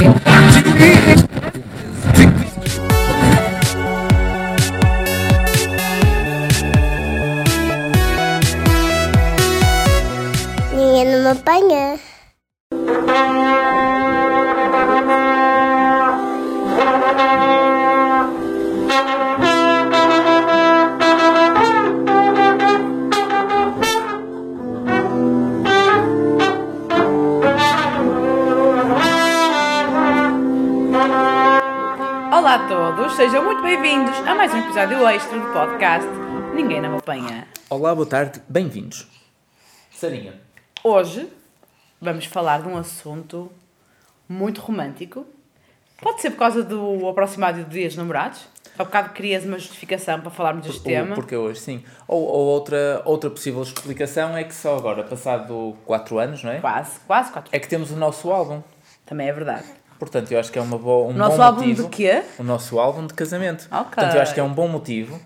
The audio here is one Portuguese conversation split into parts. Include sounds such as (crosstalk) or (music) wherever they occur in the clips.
Gracias. Bem-vindos a mais um episódio extra do podcast Ninguém Não Me Apanha. Olá, boa tarde, bem-vindos. Sarinha. Hoje vamos falar de um assunto muito romântico. Pode ser por causa do aproximado do Dia dos Namorados. Há bocado querias uma justificação para falarmos deste tema. Porque hoje, sim. Ou, ou outra, outra possível explicação é que só agora, passado 4 anos, não é? Quase, quase quatro. É que temos o nosso álbum. Também é verdade. Portanto, eu acho que é uma boa, um Nosso bom álbum motivo. de quê? O nosso álbum de casamento. Ok. Portanto, eu acho que é um bom motivo.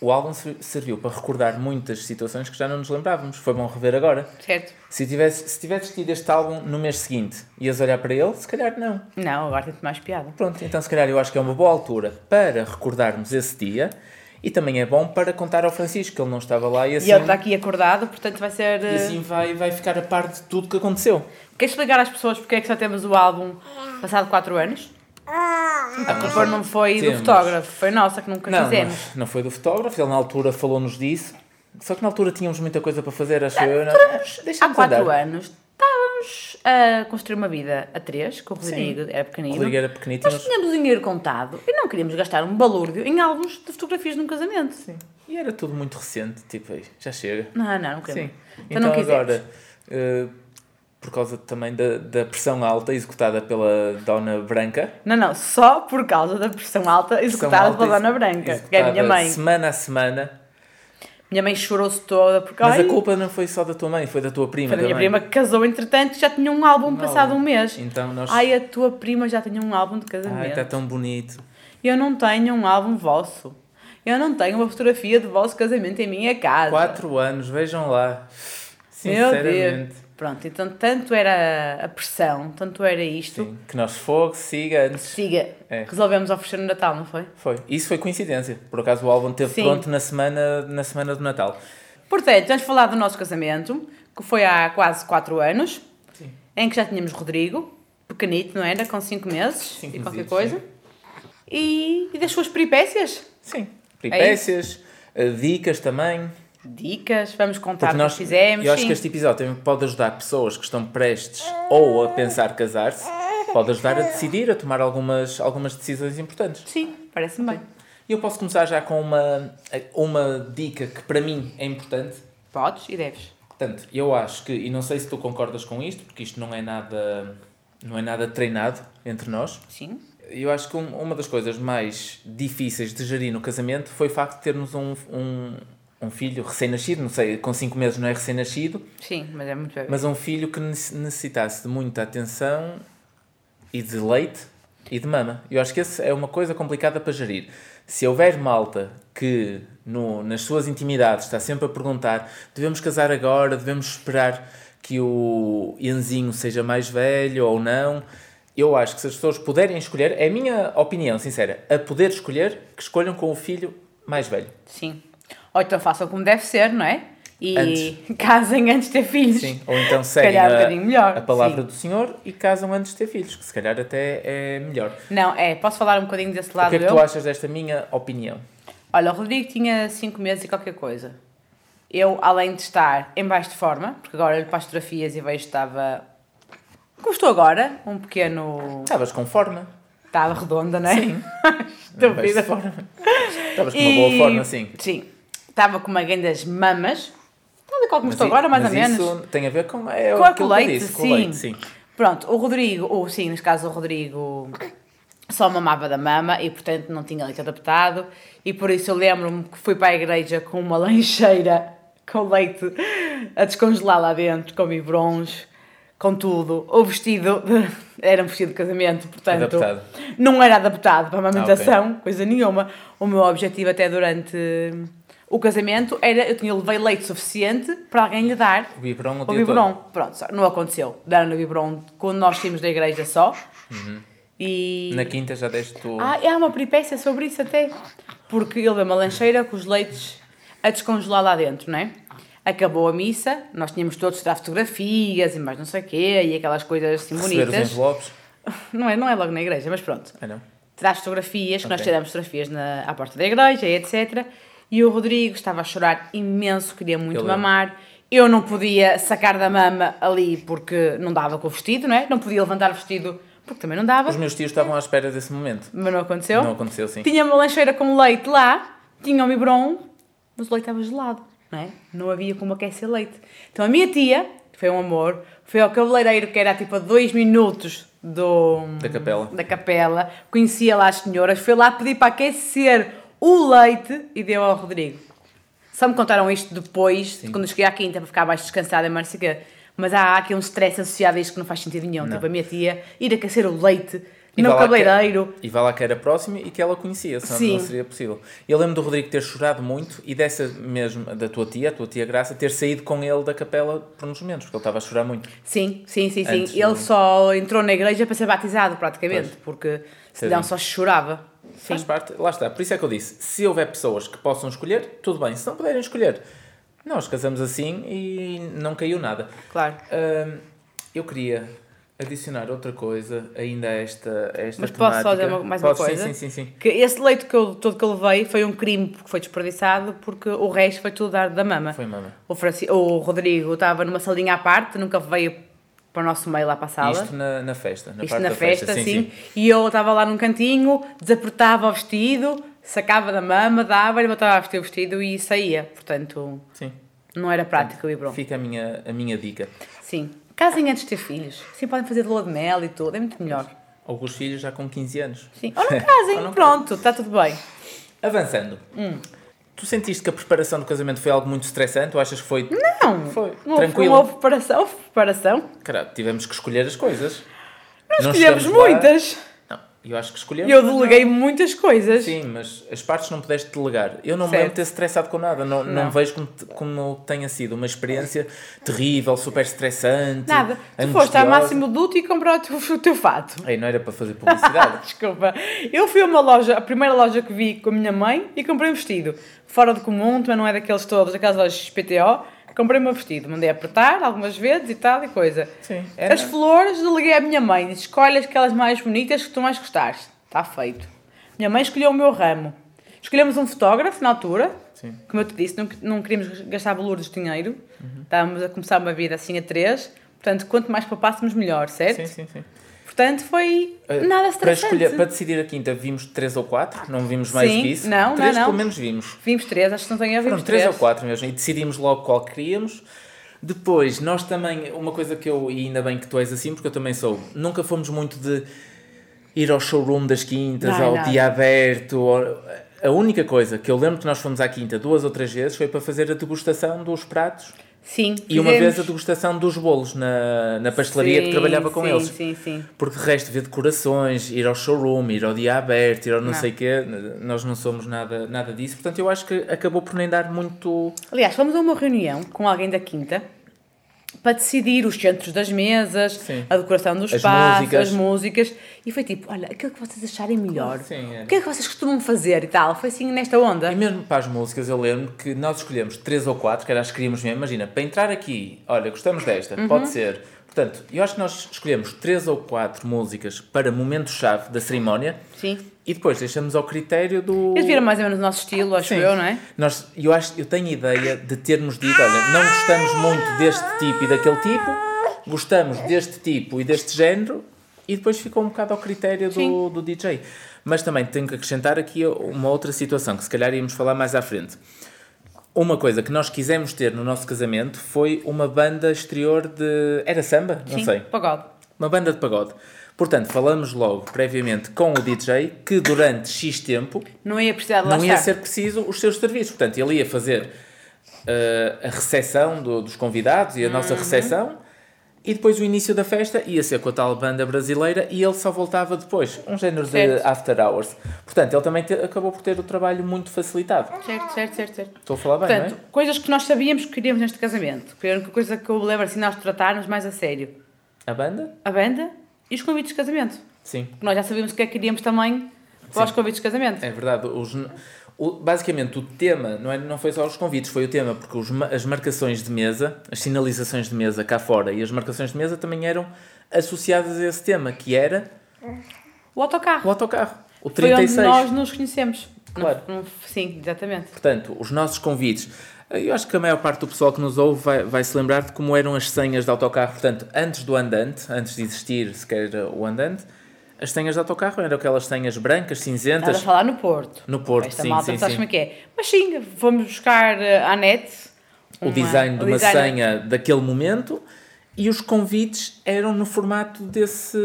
O álbum ser- serviu para recordar muitas situações que já não nos lembrávamos. Foi bom rever agora. Certo? Se tivesse, se tivesses tido este álbum no mês seguinte, ias olhar para ele? Se calhar não. Não, agora tem mais piada. Pronto, então se calhar eu acho que é uma boa altura para recordarmos esse dia e também é bom para contar ao Francisco que ele não estava lá e assim, E ele está aqui acordado, portanto vai ser. e eh, assim vai, vai ficar a par de tudo que aconteceu. Queres explicar às pessoas porque é que só temos o álbum passado 4 anos? A culpa não foi do Temos. fotógrafo, foi nossa que nunca Não, fizemos. não, não foi do fotógrafo, ele na altura falou-nos disso. Só que na altura tínhamos muita coisa para fazer, acho eu. não- Há Deixa-nos 4 andar. anos estávamos a construir uma vida a três, com o Rodrigo era O pequenino. Rodrigo era pequenito. Nós mas- tínhamos o dinheiro contado e não queríamos gastar um balúrdio em álbuns de fotografias de um casamento. Sim. E era tudo muito recente, tipo, aí, já chega. Não, não, não queremos. Sim. Então, Então, não quisemos. agora, eh, por causa também da, da pressão alta executada pela Dona Branca, Não, não, só por causa da pressão alta executada Pressão pela alta Dona exe- Branca, que é a minha mãe. Semana a semana. Minha mãe chorou-se toda porque Mas ai, a culpa não foi só da tua mãe, foi da tua prima foi da minha prima que casou entretanto já tinha um álbum passado um mês. Então nós. Ai, a tua prima já tinha um álbum de casamento. Ai, está tão bonito. Eu não tenho um álbum vosso. Eu não tenho uma fotografia do vosso casamento em minha casa. Quatro anos, vejam lá. Sinceramente. Pronto, então tanto era a pressão, tanto era isto. Sim, que nós fogo, siga antes. Siga, É. resolvemos oferecer no Natal, não foi? Foi. Isso foi coincidência. Por acaso o álbum esteve Sim. pronto na semana, na semana do Natal. Portanto, vamos falar do nosso casamento, que foi há quase 4 anos, Sim. em que já tínhamos Rodrigo, pequenito, não era? Com 5 meses Cinco e qualquer mesitos, coisa. E, e das suas peripécias. Sim. Peripécias, eh, dicas também. Dicas, vamos contar o Porque que nós, fizemos. eu acho sim. que este episódio também pode ajudar pessoas que estão prestes ou a pensar casar-se, pode ajudar a decidir, a tomar algumas, algumas decisões importantes. Sim, parece-me bem. E eu posso começar já com uma, uma dica que para mim é importante. Podes e deves. Portanto, eu acho que, e não sei se tu concordas com isto, porque isto não é nada, não é nada treinado entre nós. Sim. Eu acho que um- uma das coisas mais difíceis de gerir no casamento foi o facto de termos um, um, um filho recém-nascido, não sei, com 5 meses não é recém-nascido, Sim, mas é muito bem. mas um filho que nece- necessitasse de muita atenção e de leite e de mama. Eu acho que essa é uma coisa complicada para gerir. Se houver malta que no, nas suas intimidades está sempre a perguntar devemos casar agora, devemos esperar que o Ianzinho seja mais velho ou não, eu acho que se as pessoas puderem escolher, é a minha opinião sincera, a poder escolher, que escolham com o filho mais velho. Sim. Ou então façam como deve ser, não é? E Antes. (laughs) casem antes de ter filhos. Sim, ou então Se seguem a, a palavra sim. do Senhor e casam antes de ter filhos, que se calhar até é melhor. Não, é, posso falar um bocadinho desse O lado que é que eu? tu achas desta minha opinião? Olha, o Rodrigo tinha 5 meses e qualquer coisa. Eu, além de estar em baixo de forma, porque agora olho para as fotografias e vejo que estava. Como estou agora, um pequeno. Estavas com forma. Estava redonda, não é? Sim. (laughs) Forma. Estavas com uma boa forma, sim. Sim. Estava com uma das mamas. Estava qual como estou agora, mais ou menos. isso tem a ver com, é, Com eu leite, disse, com sim. o leite, sim. Pronto, o Rodrigo, ou sim, neste caso o Rodrigo só mamava da mama e portanto não tinha leite adaptado e por isso eu lembro-me que fui para a igreja com uma (laughs) lancheira com leite a descongelar lá dentro, com biberons, com tudo. O vestido de- era um vestido de casamento, portanto Adaptado. não era adaptado para a amamentação, Ah, coisa nenhuma. O meu objetivo até durante O casamento era, eu tinha levei leite suficiente para alguém lhe dar O biberon o o biberon. Pronto, só- não aconteceu. Deram-lhe o biberon quando nós saímos da igreja só. E... Na quinta já deste tu... Ah, há uma peripécia sobre isso até. Porque ele veio uma lancheira com os leites a descongelar lá dentro, não é? Acabou a missa, nós tínhamos todos de tirar fotografias e mais não sei o quê, e aquelas coisas assim receber os bonitas. envelopes. (laughs) Não é, não é logo na igreja, mas pronto. Ah, não? Tirar as fotografias, que nós tiramos fotografias na, à porta da igreja, e etc. E o Rodrigo estava a chorar imenso, queria muito Eu lembro. mamar. Eu não podia sacar da mama ali porque não dava com o vestido, não é? Não podia levantar o vestido porque também não dava, Os meus tios estavam à espera desse momento. mas não aconteceu. Não aconteceu, sim. Tinha uma lancheira com leite lá, tinha um biberon, mas o leite estava gelado, não é? Não havia como aquecer leite. Então a minha tia, foi um amor, foi ao cabeleireiro que era tipo a dois minutos do, Da capela. da capela, conhecia lá as senhoras, foi lá pedir para aquecer o leite e deu ao Rodrigo. Só me contaram isto depois, quando eu cheguei à quinta para ficar mais descansada não quê. Mas há aqui um stress associado a isto que não faz sentido nenhum. Tipo, a minha tia ir aquecer o leite E no lá que- cabeleireiro. E vá lá que era próximo e que ela conhecia, senão Sim. não seria possível. Eu lembro do Rodrigo ter chorado muito e dessa mesmo, da tua tia, a tua tia Graça, ter saído com ele da capela por uns momentos, porque ele estava a chorar muito. Sim, sim, sim, sim. Ele do- só entrou na igreja para ser batizado, praticamente, porque senão só chorava. Sim. Faz parte, lá está. Por isso é que eu disse: se houver pessoas que possam escolher, tudo bem. Se não puderem escolher, nós casamos assim e não caiu nada. Claro. Eu queria adicionar outra coisa ainda a esta, a esta Mas posso só temática. dizer uma- mais uma Podes, coisa? Sim, sim, sim. sim. Que esse leite que eu, todo que eu levei foi um crime porque foi desperdiçado, porque o resto foi tudo dar da mama. Foi mama. O, Franci... o Rodrigo estava numa salinha à parte, nunca veio para o nosso meio lá para a sala. Isto na, na festa, na Isto parte na da festa, sim, sim, E eu estava lá num cantinho, desapertava o vestido, sacava da mama, dava-lhe, botava a vestir o vestido e saía. Portanto, Sim. não era prático o Ibron. Fica a minha, a minha dica. Sim. Casem antes de ter filhos. Sim, podem fazer de lua de mel e tudo, é muito melhor. Os filhos já com 15 anos. Sim. Ou não casem, (laughs) Ou não pronto, está tudo bem. Avançando. Hum. Tu sentiste que a preparação do casamento foi algo muito estressante ou achas que foi. Não, Foi. não houve, Tranquilo. não houve preparação, houve preparação. Caralho, tivemos que escolher as coisas. Nós Não escolhemos lá- muitas. Não, eu acho que escolhemos. Eu mas não- deleguei muitas coisas. Sim, mas as partes não pudeste delegar. Eu não me Certo. lembro de ter estressado com nada. Não, não. Não. vejo como, como tenha sido uma experiência terrível, super estressante. Nada. Tu foste à angustiosa. Máximo Duty e compraste o teu fato. Ei, não era para fazer publicidade. (laughs) Desculpa. Eu fui a uma loja, a primeira loja que vi com a minha mãe e comprei um vestido. Fora do comum, também não é daqueles todos, daquelas lojas PTO. Comprei o meu vestido, mandei apertar algumas vezes e tal e coisa. Sim, era- As flores deleguei à minha mãe. Disse, escolhe aquelas mais bonitas que tu mais gostares. Está feito. Minha mãe escolheu o meu ramo. Escolhemos um fotógrafo na altura. Sim. Como eu te disse, não, não queríamos gastar valores de dinheiro. Estávamos a começar uma vida assim a três. Portanto, quanto mais poupássemos, melhor, certo? sim, sim, sim. Portanto, foi Uh, nada para, estressante. escolher, para decidir a quinta, vimos três ou quatro, não vimos mais Sim, que isso. não, não, três não. pelo menos vimos. Vimos três, acho que não tenho a ver. Foram três ou quatro mesmo, e decidimos logo qual queríamos. Depois, nós também, uma coisa que eu, e ainda bem que tu és assim, porque eu também sou, nunca fomos muito de ir ao showroom das quintas, Não, ao nada. dia aberto. ao- A única coisa que eu lembro que nós fomos à quinta duas ou três vezes foi para fazer a degustação dos pratos Sim. e uma vez a degustação dos bolos na, na pastelaria que Sim, trabalhava com sim, eles. Sim, sim. Porque de resto, ver decorações, ir ao showroom, ir ao dia aberto, ir ao não, Não. sei o quê, nós não somos nada, nada disso. Portanto, eu acho que acabou por nem dar muito. Aliás, fomos a uma reunião com alguém da Quinta para decidir os centros das mesas, Sim. a decoração do As espaço, músicas. as músicas. E foi tipo, olha, aquilo que vocês acharem melhor. Sim, é. O que é que vocês costumam fazer e tal? Foi assim nesta onda. E mesmo para as músicas, eu lembro que nós escolhemos três ou quatro, que era as que queríamos mesmo. Imagina, para entrar aqui, olha, gostamos desta, Uhum. pode ser. Portanto, eu acho que nós escolhemos três ou quatro músicas para momento-chave da cerimónia Sim. e depois deixamos ao critério do. Eles viram mais ou menos o nosso estilo, acho Sim. eu, não é? Nós, eu, acho, eu tenho a ideia de termos dito, olha, não gostamos muito deste tipo e daquele tipo, gostamos deste tipo e deste género, e depois ficou um bocado ao critério do, do DJ. Mas também tenho que acrescentar aqui uma outra situação, que se calhar íamos falar mais à frente. Uma coisa que nós quisemos ter no nosso casamento foi uma banda exterior de... Era samba? Não Sim. sei Pagode. uma banda de pagode. Portanto, falamos logo previamente com o DJ que durante X tempo Não ia precisar de não ia estar. ser preciso os seus serviços. Portanto, ele ia fazer uh, a recepção do- dos convidados e a Uhum. nossa recepção E depois o início da festa ia ser com a tal banda brasileira e ele só voltava depois, um género Certo. de after hours. Portanto, ele também te- acabou por ter o trabalho muito facilitado. Certo, certo, certo, certo. Estou a falar bem, Portanto, não é? coisas que nós sabíamos que queríamos neste casamento. Que era a coisa que eu me lembro assim nós tratarmos mais a sério. A banda? A banda e os convites de casamento. Sim. Porque nós já sabíamos o que é que queríamos também para os Sim. convites de casamento. É verdade. Os, o- basicamente, o tema não, é, não foi só os convites, foi o tema, porque os as marcações de mesa, as sinalizações de mesa cá fora e as marcações de mesa também eram associadas a esse tema, que era O autocarro. o autocarro. O Foi onde 36. nós nos conhecemos. Claro. Não- não- sim, exatamente. Portanto, os nossos convites. Eu acho que a maior parte do pessoal que nos ouve vai, vai se lembrar de como eram as senhas de autocarro. Portanto, antes do andante, antes de existir sequer o andante, as senhas de autocarro eram aquelas senhas brancas, Estás a cinzentas. falar no Porto. No Porto, Esta sim, malta, sim, sabes sim. como é que é? Mas sim, fomos buscar eh, à net O uma- design de o uma design- senha daquele momento e os convites eram no formato desse.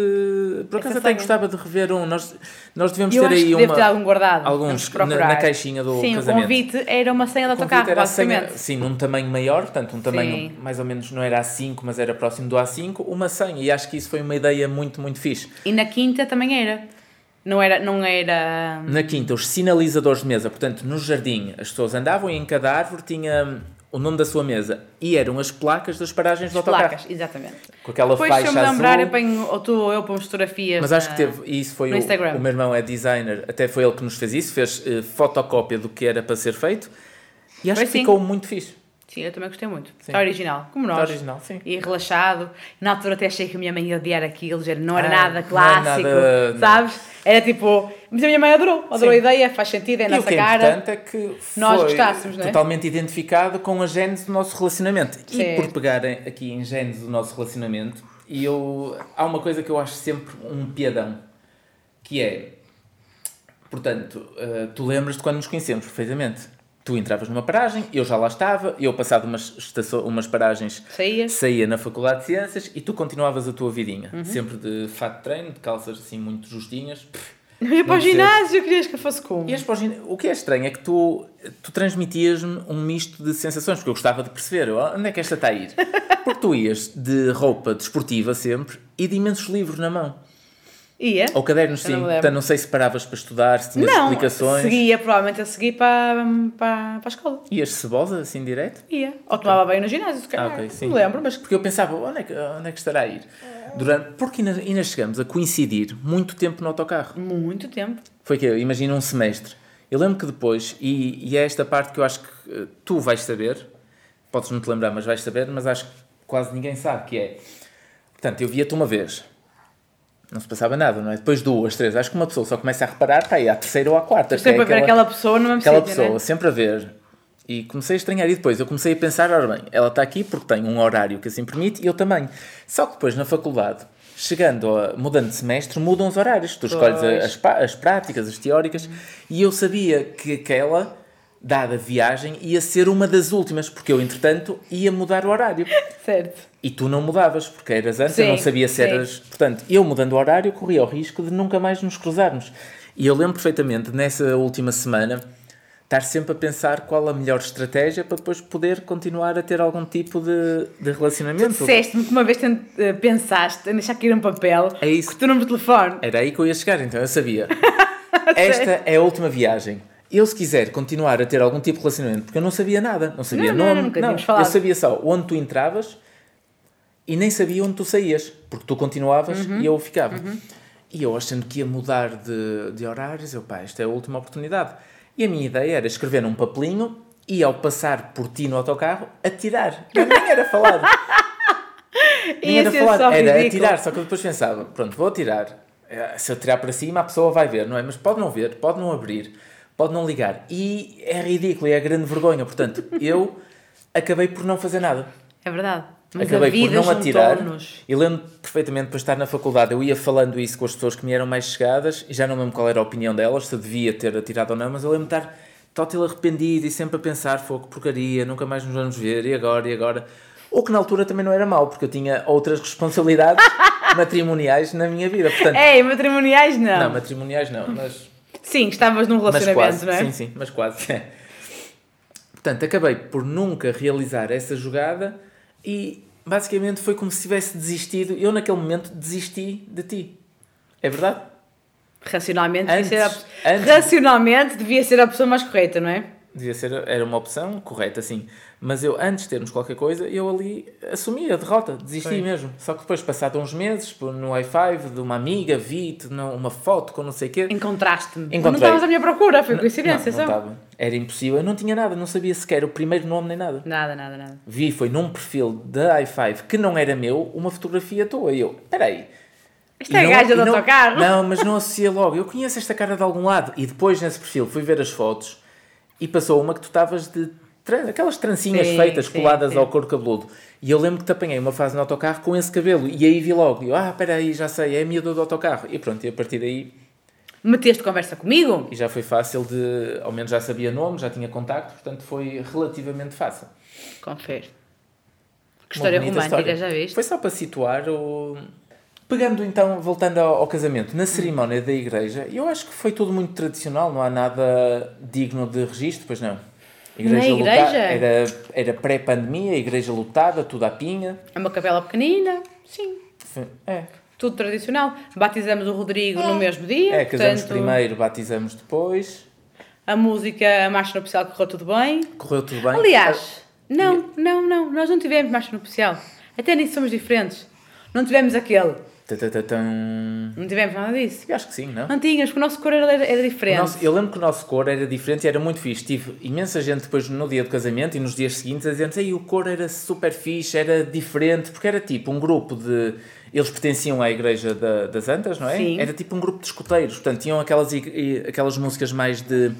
Por acaso até gostava de rever um. Nós, nós devemos Eu ter aí que deve ter uma. algum guardado. Alguns na, na caixinha do Sim, casamento. o convite era uma senha de O convite autocarro, era senha, sim, num tamanho maior, portanto, um tamanho Sim. mais ou menos não era A5, mas era próximo do A5, uma senha. E acho que isso foi uma ideia muito, muito fixe. E na quinta também era. Não era. Não era Na quinta, os sinalizadores de mesa, portanto, no jardim, as pessoas andavam e em cada árvore tinha hum, o nome da sua mesa e eram as placas das paragens do autocarro. placas, exatamente. Com aquela Depois, se faixa eu me lembrar, eu azul. ou tu ou eu pomos fotografias. Mas acho na- que teve, e isso foi o, o meu irmão é designer, até foi ele que nos fez isso, fez eh, fotocópia do que era para ser feito e acho Foi que sim. ficou muito fixe. Sim, eu também gostei muito. Sim. Está original, como nós. Está original, sim. E relaxado. Na altura até achei que a minha mãe ia odiar aquilo, já não era Ah, nada não era clássico, nada- sabes? Era tipo. Mas a minha mãe adorou, adorou a Sim. ideia, faz sentido, é a e o nossa que é cara. importante é que Nós gostássemos, não é? totalmente identificado com a gênese do nosso relacionamento. E Certo. por pegarem aqui em gênese do nosso relacionamento, e eu, há uma coisa que eu acho sempre um piadão, que é, portanto, eh, tu lembras de quando nos conhecemos perfeitamente. Tu entravas numa paragem, eu já lá estava, eu passado umas, estaço- umas paragens Saías. saía na Faculdade de Ciências e tu continuavas a tua vidinha. Uhum. Sempre de fato de treino, de calças assim muito justinhas. Eu ia para o Não ginásio, querias que eu fosse como? Ias para o gin- O que é estranho é que tu, tu transmitias-me um misto de sensações, porque eu gostava de perceber "Oh, onde é que esta está a ir. (laughs) Porque tu ias de roupa desportiva sempre e de imensos livros na mão. Ia? Ou cadernos, Eu não sim. lembro. Portanto, não sei se paravas para estudar, se tinhas Não, explicações. seguia, provavelmente eu segui para, para, para a escola. Ias cebosa, assim, direto? Ia. Ou tomava banho no ginásio, se Ah, calhar. ok, sim. Não me lembro, mas Porque eu pensava, onde é que, onde é que estará a ir? Durante... Porque ainda, ainda chegamos a coincidir muito tempo no autocarro. muito tempo. Foi que imagina um semestre. Eu lembro que depois, e, e é esta parte que eu acho que eh, tu vais saber, podes não te lembrar, mas vais saber, mas acho que quase ninguém sabe, que é... Portanto, eu via-te uma vez. Não se passava nada, não é? Depois duas, três. Acho que uma pessoa só começa a reparar, pá, aí à terceira ou à quarta. Sempre é a ver aquela pessoa mesmo aquela sítio, pessoa, né? sempre a ver. E comecei a estranhar. E depois eu comecei a pensar, ora bem, ela está aqui porque tem um horário que assim permite e eu também. Só que depois na faculdade, chegando a, mudando de semestre, mudam os horários. Tu escolhes as, as práticas, as teóricas. E eu sabia que aquela, dada a viagem, ia ser uma das últimas, porque eu, entretanto, ia mudar o horário. (laughs) Certo. E tu não mudavas, porque eras antes, eu Sim, não sabia se sim. eras. Portanto, eu mudando o horário, corria o risco de nunca mais nos cruzarmos. E eu lembro perfeitamente, nessa última semana, estar sempre a pensar qual a melhor estratégia para depois poder continuar a ter algum tipo de, de relacionamento. Disseste-me que uma vez eh, pensaste em deixar cair um papel É isso. com o teu número de telefone. Era aí que eu ia chegar, então eu sabia. (laughs) Esta é a última viagem. Eu, se quiser continuar a ter algum tipo de relacionamento, porque eu não sabia nada, não sabia Não, não, nome, nunca tínhamos falado. eu sabia só onde tu entravas e nem sabia onde tu saías, porque tu continuavas Uhum. e eu ficava. E eu achando que ia mudar de, de horários, eu pá, esta é a última oportunidade. E a minha ideia era escrever num papelinho e ao passar por ti no autocarro, atirar. Eu nem era falado. (laughs) Nem era só era ridículo. atirar, só que eu depois pensava, pronto, vou atirar. Eh, Se eu tirar para cima, a pessoa vai ver, não é? Mas pode não ver, pode não abrir, pode não ligar. E é ridículo, e é grande vergonha. Portanto, (laughs) eu acabei por não fazer nada. É verdade. Mas acabei a por não atirar. E lembro perfeitamente para estar na faculdade, eu ia falando isso com as pessoas que me eram mais chegadas, e já não lembro qual era a opinião delas, se devia ter atirado ou não, mas eu lembro de estar tótil arrependido e sempre a pensar, fogo, porcaria, nunca mais nos vamos ver, e agora, e agora. O que na altura também não era mau, porque eu tinha outras responsabilidades (laughs) matrimoniais na minha vida. Portanto, Ei, matrimoniais não. não, matrimoniais não, mas, Sim, estavas num relacionamento, quase. não é? Sim, sim, mas quase. (laughs) Portanto, acabei por nunca realizar essa jogada e basicamente foi como se tivesse desistido. Eu, naquele momento, desisti de ti. É verdade? Racionalmente, Antes- devia ser a... antes- Racionalmente devia ser a pessoa mais correta, não é? Devia ser, era uma opção correta, sim. Mas eu, antes de termos qualquer coisa, eu ali assumi a derrota, desisti Foi. mesmo. Só que depois, passado uns meses, no i5 de uma amiga, vi-te não- uma foto com não sei o quê. Encontraste-me. Encontrei. Não estavas à minha procura, foi coincidência não, não só. estava. Era impossível. Eu não tinha nada, não sabia sequer o primeiro nome nem nada. Nada, nada, nada. Vi, foi num perfil da i5 que não era meu, uma fotografia tua. E eu, peraí. Esta é a não- gaja do não- autocarro. Não, mas não associei logo. Eu conheço esta cara de algum lado. E depois nesse perfil fui ver as fotos e passou uma que tu estavas de. Aquelas trancinhas Sim, feitas, sim, coladas sim. ao couro cabeludo. E eu lembro que te apanhei uma fase no autocarro com esse cabelo. E aí vi logo. E eu, ah, peraí, já sei, é a miúda do autocarro. E pronto, e a partir daí. Meteste conversa comigo? E já foi fácil de. Ao menos já sabia nome, já tinha contacto, portanto foi relativamente fácil. Confere. Que história romântica, história. já viste? Foi só para situar o. Pegando então, voltando ao, ao casamento, na cerimónia da igreja, eu acho que foi tudo muito tradicional, não há nada digno de registro, pois não. A Na igreja? Era, era pré-pandemia, igreja lotada, tudo à pinha. É uma capela pequenina, sim. É, Tudo tradicional. Batizamos o Rodrigo no mesmo dia. é casamos portanto, primeiro, batizamos depois, A música, a marcha nupcial correu tudo bem. correu tudo bem. Aliás, não, não, não. Nós não tivemos marcha nupcial. Até nisso somos diferentes. Não tivemos aquele. Não tivemos nada disso. Eu acho que sim, não? Não tínhamos, porque o nosso cor era, era diferente. nosso- eu lembro que o nosso cor era diferente e era muito fixe. Tive imensa gente depois no dia do casamento e nos dias seguintes a dizer Ei, o cor era super fixe, era diferente, porque era tipo um grupo de. Eles pertenciam à Igreja da- das Antas, não é? Sim. Era tipo um grupo de escuteiros, portanto tinham aquelas, aquelas músicas mais de,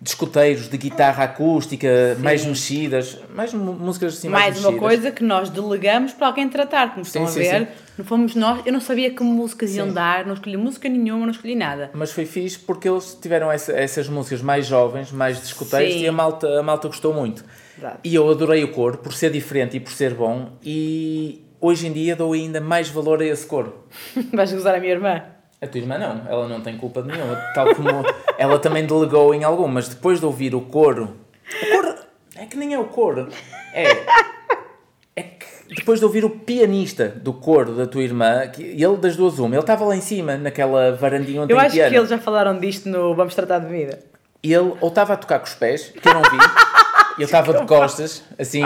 de escuteiros, de guitarra acústica, mais mexidas, mais músicas assim mais, Mais uma mexidas. coisa que nós delegamos para alguém tratar, como estão a sim, ver. sim. Não fomos nós, eu não sabia que músicas iam dar, não escolhi música nenhuma, não escolhi nada. Mas foi fixe porque eles tiveram essa- essas músicas mais jovens, mais de escuteiros, Sim. e a malta, a malta gostou muito. Verdade. E eu adorei o coro por ser diferente e por ser bom, e hoje em dia dou ainda mais valor a esse coro. (laughs) Vais gozar a minha irmã. A tua irmã não, ela não tem culpa nenhuma, tal como (laughs) ela também delegou em algum, mas depois de ouvir o coro. O coro é que nem é o coro, é. É que depois de ouvir o pianista do coro da tua irmã, que ele das duas uma, ele estava lá em cima, naquela varandinha onde Eu acho piano. que eles já falaram disto no Vamos Tratar de Vida. ele ou estava a tocar com os pés, que eu não vi, (laughs) eu estava de costas, assim,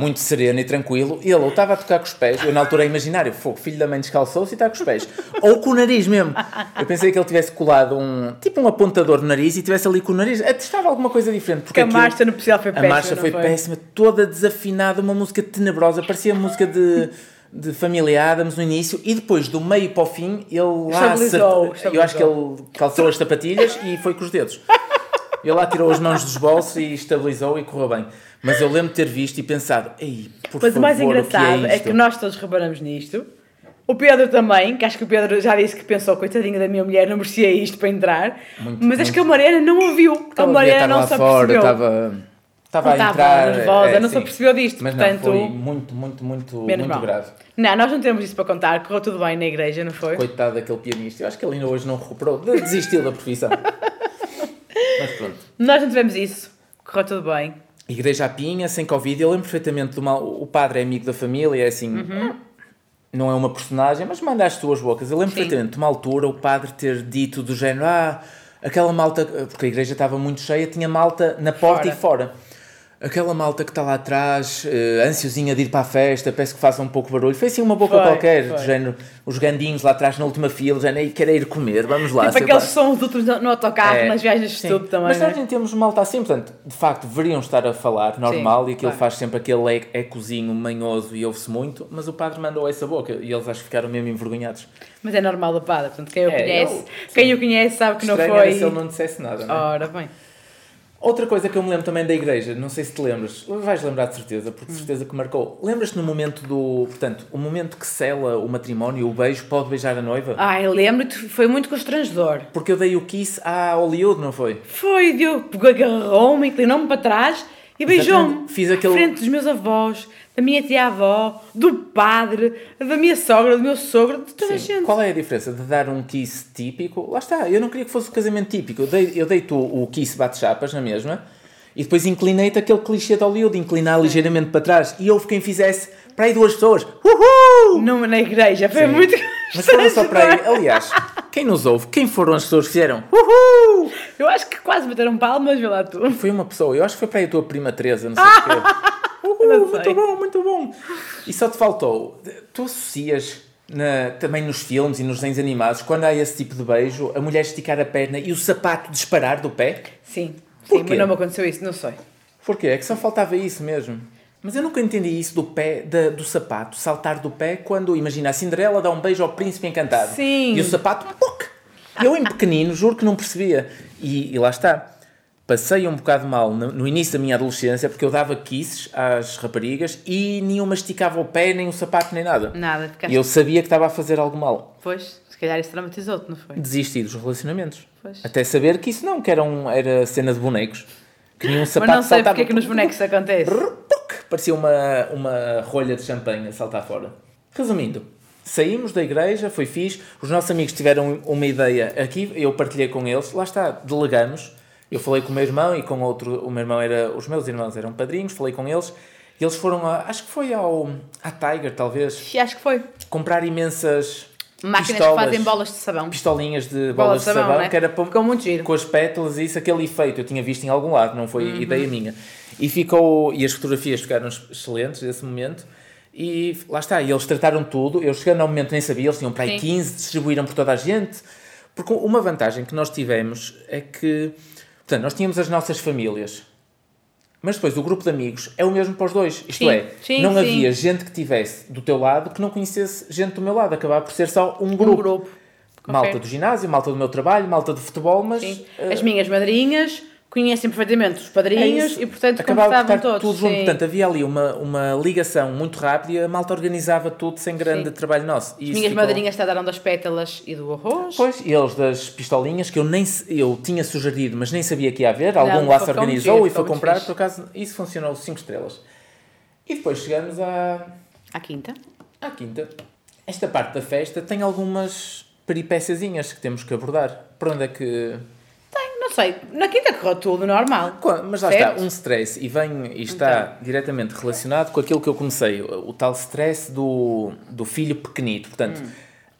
muito sereno e tranquilo, e ele ou estava a tocar com os pés, eu na altura a imaginar, fogo, filho da mãe descalçou-se e está com os pés, ou com o nariz mesmo. Eu pensei que ele tivesse colado um, tipo um apontador no nariz e tivesse ali com o nariz, até estava alguma coisa diferente, porque Porque a aquilo- marcha nupcial foi a péssima. marcha não foi, péssima, toda desafinada, uma música tenebrosa, parecia música de, de Família Adams no início, e depois, do meio para o fim, ele lá Estabilizou, Eu acho que ele calçou as sapatilhas e foi com os dedos. Ele lá tirou as mãos dos bolsos e estabilizou e correu bem. Mas eu lembro de ter visto e pensado, ei, por Mas favor, o mais o que engraçado é, é, que nós todos reparamos nisto. O Pedro também, que acho que o Pedro já disse que pensou, coitadinha da minha mulher, não merecia isto para entrar. Muito, mas acho muito. que a Mariana não ouviu. A Mariana não se apercebeu. estava, estava a entrar. nervosa, é, não se apercebeu disto. Mas portanto, não, foi muito, muito, muito, muito mal. grave. Não, nós não temos isso para contar. Correu tudo bem na igreja, não foi? Coitado daquele pianista. Eu acho que ele ainda hoje não recuperou. de- Desistiu da profissão. (laughs) Mas pronto. Nós não tivemos isso. Correu tudo bem. Igreja à Pinha, sem Covid. Eu lembro perfeitamente do mal. O padre é amigo da família, é assim. Uhum. Não é uma personagem, mas manda as tuas bocas. Eu lembro Sim. perfeitamente de uma altura o padre ter dito do género: Ah, aquela malta. Porque a igreja estava muito cheia, tinha malta na porta Fora. e fora. Aquela malta que está lá atrás, eh, ansiosinha de ir para a festa, peço que faça um pouco de barulho. Foi assim uma boca Foi, qualquer, foi. do género, os gandinhos lá atrás na última fila, já nem quero ir comer, vamos lá. tipo aqueles lá. sons últimos no no autocarro, É, nas viagens de estudo também. Mas não é? nós nem temos malta assim, portanto, de facto, deveriam estar a falar normal Sim, e aquilo claro. faz sempre aquele e- ecozinho manhoso e ouve-se muito, mas o padre mandou essa boca e eles acho que ficaram mesmo envergonhados. Mas é normal do padre, portanto, quem o É, conhece, eu- quem o conhece sabe que não Estranho era foi. se ele não dissesse nada, não é? Ora bem. Outra coisa que eu me lembro também da igreja, não sei se te lembras, vais lembrar de certeza, porque de Hum. certeza que marcou. Lembras-te no momento do, portanto, o momento que sela o matrimónio, o beijo, pode beijar a noiva? Ai, lembro-te, foi muito constrangedor. Porque eu dei o kiss à Hollywood, não foi? Foi, deu, agarrou-me, inclinou-me para trás e beijou-me. Fiz aquele- frente dos meos avós, da minha tia-avó, do padre, da minha sogra, do meu sogro, de toda a Sim. gente. Qual é a diferença de dar um kiss típico? Lá está, eu não queria que fosse o casamento típico. Eu dei- eu dei-te o, o kiss bate-chapas na mesma E depois inclinei-te aquele clichê de Hollywood, inclinar ligeiramente para trás. E houve quem fizesse para aí duas pessoas. Uhul! Numa na igreja, foi Sim. muito Mas foram só para aí. estranho. Aliás, quem nos ouve? Quem foram as pessoas que fizeram? Uhul! Eu acho que quase bateram palmas, vê lá tu. Foi uma pessoa, eu acho que foi para aí a tua prima Teresa, não sei o quê. (laughs) Uhul, muito bom, muito bom. E só te faltou, tu associas na- também nos filmes e nos desenhos animados, quando há esse tipo de beijo, a mulher esticar a perna e o sapato disparar do pé? Sim, Por sim, mas não me aconteceu isso, não sei. Porquê? É que só faltava isso mesmo. Mas eu nunca entendi isso do pé, da- do sapato, saltar do pé quando, imagina, a Cinderela dá um beijo ao príncipe encantado. Sim. E o sapato, puc! Eu em pequenino, juro que não percebia. E, e lá está. Passei um bocado mal no, no início da minha adolescência porque eu dava kisses às raparigas e nenhuma esticava o pé, nem o sapato, nem nada. Nada, ficaste... E eu sabia que estava a fazer algo mal. Pois, se calhar isso traumatizou-te, não foi? Desisti dos relacionamentos. Pois. Até saber que isso não, que era, um, era cena de bonecos. Que nenhum Mas sapato não sei saltava. porque é que nos bonecos acontece. Parecia uma, uma rolha de champanhe a saltar fora. Resumindo, saímos da igreja, foi fixe, os nossos amigos tiveram uma ideia aqui, eu partilhei com eles, lá está, delegamos. Eu falei com o meu irmão e com outro, o meu irmão era, os meus irmãos eram padrinhos, falei com eles, e eles foram, a, acho que foi ao, à Tiger, talvez, acho que foi. comprar imensas Máquinas pistolas, que fazem bolas de sabão. pistolinhas de Bolas de de sabão, sabão, né? que era para, Ficou muito giro. com as pétalas e isso, aquele efeito eu tinha visto em algum lado, não foi Uhum. ideia minha. E ficou, e as fotografias ficaram excelentes nesse momento. E lá está, e eles trataram tudo. Eu chegando ao momento nem sabia, eles tinham para aí Sim. 15, distribuíram por toda a gente. Porque uma vantagem que nós tivemos é que, portanto, nós tínhamos as nossas famílias. Mas depois o grupo de amigos é o mesmo para os dois. Isto Sim, é, sim, não sim. havia gente que tivesse do teu lado que não conhecesse gente do meu lado. Acabava por ser só um Um grupo. grupo. Malta do ginásio, malta do meu trabalho, malta de futebol, mas Sim. eh, As minhas madrinhas conhecem perfeitamente os padrinhos é e, portanto, acabava estar todos. tudo junto. sim. Portanto, havia ali uma, uma ligação muito rápida e a malta organizava tudo sem grande Sim. trabalho nosso. E As minhas ficou- madrinhas trataram das pétalas e do arroz. Pois, e eles das pistolinhas que eu nem eu tinha sugerido, mas nem sabia que ia haver. Não, Algum lá se muito organizou e foi comprar. fixe. Por acaso, isso funcionou 5 estrelas. E depois chegamos à, À quinta. à quinta. Esta parte da festa tem algumas peripéciazinhas que temos que abordar. Por onde é que. Sei. Na quinta correu tudo normal. Mas lá Certo? está, um stress e vem e está diretamente relacionado com aquilo que eu comecei, o, o tal stress do, do filho pequenito. Portanto, Hum.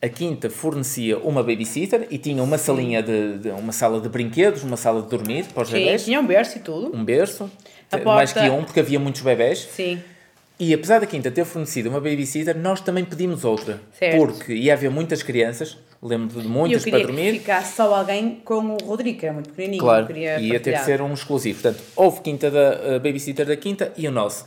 a quinta fornecia uma babysitter e tinha uma salinha de, de- uma sala de brinquedos, uma sala de dormir para os Sim, bebés, tinha um berço e tudo. um berço, A mais porta- que um, porque havia muitos bebés. Sim. E apesar da quinta ter fornecido uma babysitter, nós também pedimos outra. Certo. Porque ia haver muitas crianças, lembro de E eu muitas queria para dormir. que ficasse só alguém com o Rodrigo, que era muito pequenininho. Claro, eu queria ia ter que partilhar. ser um exclusivo. Portanto, houve quinta da uh, babysitter da quinta e o nosso.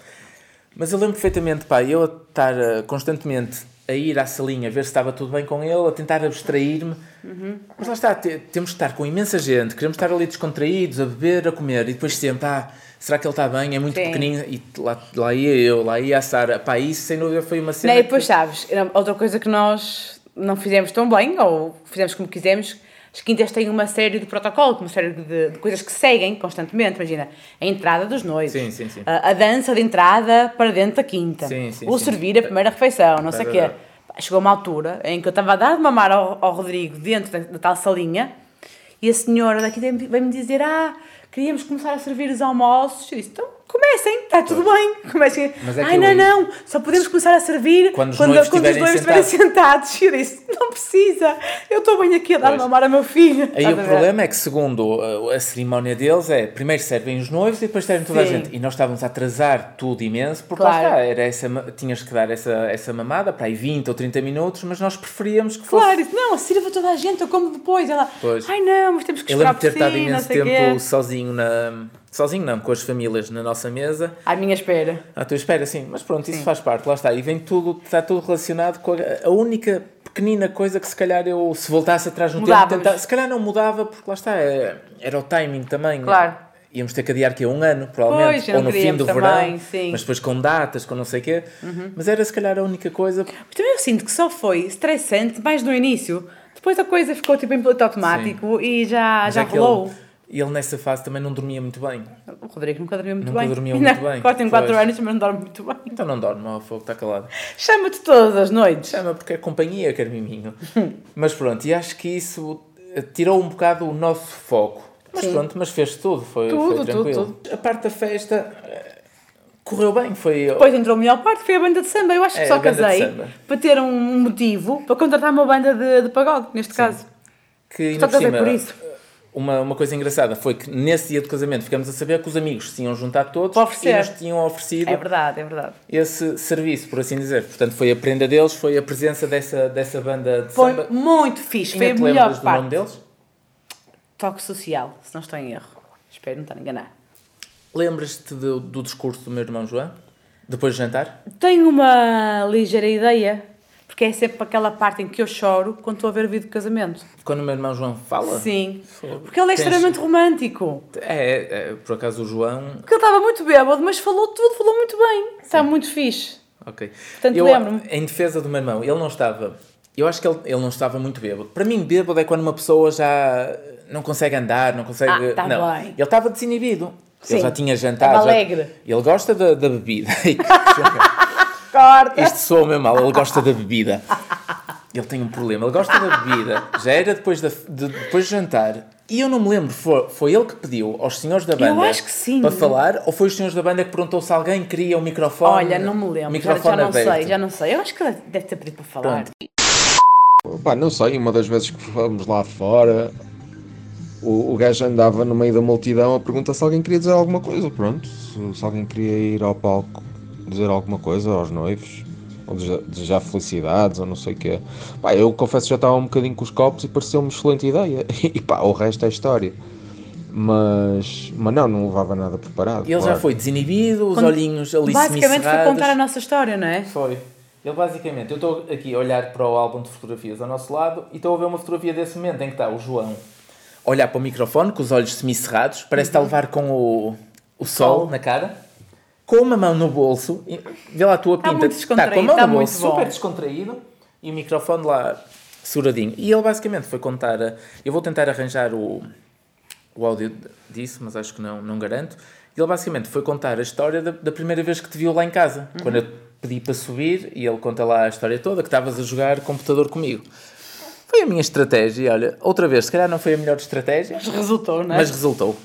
Mas eu lembro perfeitamente, pá, eu a estar uh, constantemente a ir à salinha a ver se estava tudo bem com ele, a tentar abstrair-me. Uhum. Mas lá está, te- temos que estar com imensa gente, queremos estar ali descontraídos, a beber, a comer, e depois sempre, ah, será que ele está bem? É muito Sim. pequenino. E lá, lá ia eu, lá ia a Sara. Pá, isso sem dúvida foi uma cena. Não, e depois que- sabes, outra coisa que nós não fizemos tão bem, ou fizemos como quisemos, as quintas têm uma série de protocolos, uma série de, de coisas que seguem constantemente. Imagina, a entrada dos noivos, Sim, sim, sim. A, a dança de entrada para dentro da quinta, Sim, sim, o servir a primeira refeição, não sei o quê. Pá, Chegou uma altura em que eu estava a dar de mamar ao, ao Rodrigo dentro da, da tal salinha e a senhora daqui veio- veio-me dizer: Ah, queríamos começar a servir os almoços. Eu disse: Então comecem, está tudo bem. Comecem. Mas é Ai, eu não, aí- não, só podemos começar a servir Quando os quando, noivos quando os estiverem estiverem sentados. E eu disse: Não precisa, eu estou bem aqui a dar Pois. mamar ao meu filho. Aí Estás o a problema é que, segundo uh, a cerimónia deles, é primeiro servem os noivos e depois servem toda a Sim. gente. E nós estávamos a atrasar tudo imenso, porque Claro. lá está, era essa, tinhas que dar essa, essa mamada para aí 20 ou 30 minutos, mas nós preferíamos que fosse. Claro, disse, não, sirva toda a gente, eu como depois. Ela, Pois. ai não, mas temos que Eu esperar lembro de ter estado si, imenso tempo quê. sozinho na. Sozinho não, com as famílias na nossa mesa. À minha espera. À tua espera, sim. Mas pronto, isso faz parte, lá está. E vem tudo, está tudo relacionado com a, a única pequenina coisa que se calhar eu, se voltasse atrás no tempo, Mudávamos. tentava, se calhar não mudava, porque lá está, é- era o timing também. Claro. Íamos ter que adiar que é um ano, provavelmente, Pois, ou no fim do também, verão, sim. Uhum. mas depois com datas, com não sei o quê. Mas era se calhar a única coisa. Mas também eu sinto que só foi estressante mais no início. Depois a coisa ficou tipo em piloto automático e já, Mas já é que rolou. E ele nessa fase também não dormia muito bem. O Rodrigo nunca dormiu muito Nunca bem. dormiu Ainda (laughs) muito bem, Agora tem 4 pois. anos, mas não dorme muito bem. Então não dorme, ó, fogo, está calado. Chama-te todas as noites. Chama porque é companhia, quer miminho. (laughs) Mas pronto, e acho que isso eh, tirou um bocado o nosso foco. Mas Sim. pronto, mas fez tudo, foi, Tudo, foi tudo, tranquilo. A parte da festa eh, correu bem, foi. Depois entrou a melhor parte, foi a banda de samba. Eu acho que É, só casei para ter um motivo para contratar uma banda de, de pagode, neste caso. que Só casei cima, por isso. Uma, uma coisa engraçada foi que nesse dia de casamento ficamos a saber que os amigos se tinham juntado todos e nos tinham oferecido É verdade, é verdade. esse serviço, por assim dizer. Portanto, foi a prenda deles, foi a presença dessa, dessa banda de Foi samba. muito fixe, foi Ainda a melhor lembras do nome parte. deles? Toque social, se não estou em erro. Espero não estar a enganar. Lembras-te do, do discurso do meu irmão João? Depois do jantar? Tenho uma ligeira ideia, porque é sempre aquela parte em que eu choro quando estou a ver o vídeo de casamento. Quando o meu irmão João fala? Sim. Porque ele é Tens- extremamente romântico. É, é, por acaso o João. Porque ele estava muito bêbado, mas falou tudo, falou muito bem. Está muito fixe. Ok. Portanto, eu, lembro-me. Em defesa do meu irmão, ele não estava. Eu acho que ele, ele não estava muito bêbado. Para mim, bêbado é quando uma pessoa já não consegue andar, não consegue. Ah, tá não. bem. Ele estava desinibido. Sim. Ele já tinha jantado. Estava já- alegre. Ele gosta da, da bebida. (laughs) (laughs) Corta! Isto soa mesmo mal, ele gosta da bebida. Ele tem um problema, ele gosta da bebida. Já era depois, da, de, depois de jantar. E eu não me lembro, foi, foi ele que pediu aos senhores da banda acho que sim. para falar, ou foi os senhores da banda que perguntou se alguém queria o microfone? Olha, não me lembro. Já, Microfone já não aberto. sei, já não sei. Eu acho que deve ter pedido para falar. Pronto. Pá, não sei, uma das vezes que fomos lá fora, o, o gajo andava no meio da multidão a perguntar se alguém queria dizer alguma coisa. Pronto, se, se alguém queria ir ao palco dizer alguma coisa aos noivos, ou desejar, felicidades, ou não sei o quê. Pá, eu confesso que já estava um bocadinho com os copos e pareceu-me excelente ideia. (laughs) E pá, o resto é história. Mas, mas não, não levava nada preparado. Ele já claro. foi desinibido, os Quando- olhinhos ali Basicamente foi contar a nossa história, não é? Foi. Ele basicamente, eu estou aqui a olhar para o álbum de fotografias ao nosso lado e estou a ver uma fotografia desse momento em que está o João a olhar para o microfone com os olhos semicerrados, parece estar a levar com o, o sol Sol. na cara, com uma mão no bolso, vê lá a tua Está pinta, muito está com a mão está no muito bolso, super descontraído e o microfone lá seguradinho. E ele basicamente foi contar, a- eu vou tentar arranjar o, o áudio disso, mas acho que não, não garanto. Ele basicamente foi contar a história da, da primeira vez que te viu lá em casa. Uhum. Quando eu pedi para subir e ele conta lá a história toda, que estavas a jogar computador comigo. Foi a minha estratégia, olha, outra vez, se calhar não foi a melhor estratégia, Mas resultou, não é? mas resultou.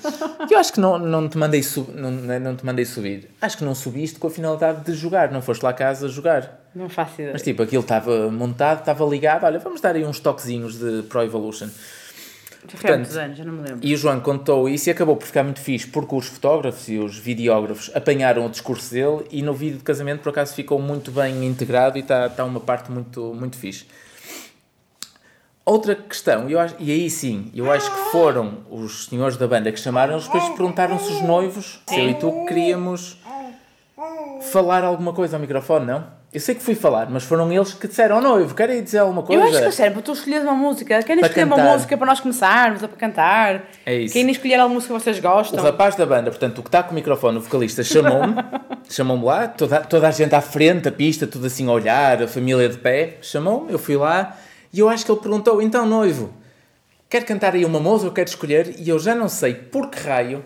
Eu acho que não, não, te mandei sub, não, não te mandei subir. Acho que não subiste com a finalidade de jogar, não foste lá a casa jogar. Não faço ideia. Mas tipo, aquilo estava montado, estava ligado, olha, vamos dar aí uns toquezinhos de Pro Evolution. Já foi há portanto, muitos anos, já não me lembro. E o João contou isso e acabou por ficar muito fixe, porque os fotógrafos e os videógrafos apanharam o discurso dele e no vídeo de casamento, por acaso, ficou muito bem integrado e está tá uma parte muito, muito fixe. Outra questão, eu acho, e aí sim, eu acho que foram os senhores da banda que chamaram, eles depois perguntaram-se os noivos, se eu e tu queríamos falar alguma coisa ao microfone, não? Eu sei que fui falar, mas foram eles que disseram ao noivo, querem dizer alguma coisa? Eu acho que para tu escolheres uma música, querem Para escolher uma cantar. música para nós começarmos a para cantar? É isso. Querem escolher alguma música que vocês O gostam? rapaz da banda, portanto, o que está com o microfone, o vocalista, chamou-me, (laughs) chamou-me lá, toda, toda a gente à frente, a pista, tudo assim a olhar, a família de pé, chamou-me, eu fui lá e eu acho que ele perguntou: então, noivo, quer cantar aí uma música ou quer escolher? E eu já não sei por que raio,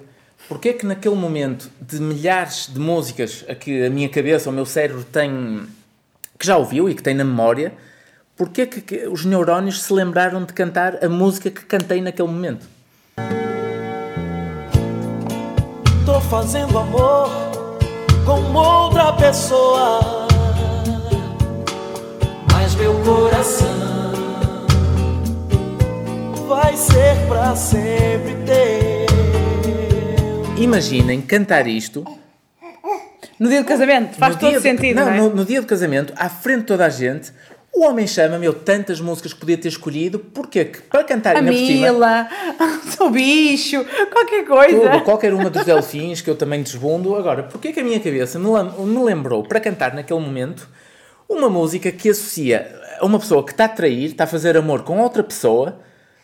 porque é que naquele momento de milhares de músicas a que a minha cabeça, o meu cérebro tem, que já ouviu e que tem na memória, porque é que os neurónios se lembraram de cantar a música que cantei naquele momento? Tô fazendo amor com outra pessoa, mas meu coração vai ser pra sempre teu. Imaginem cantar isto No dia do casamento, faz no todo dia do- sentido, não, não, é? no, no dia do casamento, à frente de toda a gente, o homem chama-me, eu tantas músicas que podia ter escolhido, porque que para cantar A cima, Mila, (laughs) o bicho, qualquer coisa. tudo, qualquer uma dos delfins que eu também desbundo, agora, porque que a minha cabeça me lembrou para cantar naquele momento uma música que associa a uma pessoa que está a trair, está a fazer amor com outra pessoa,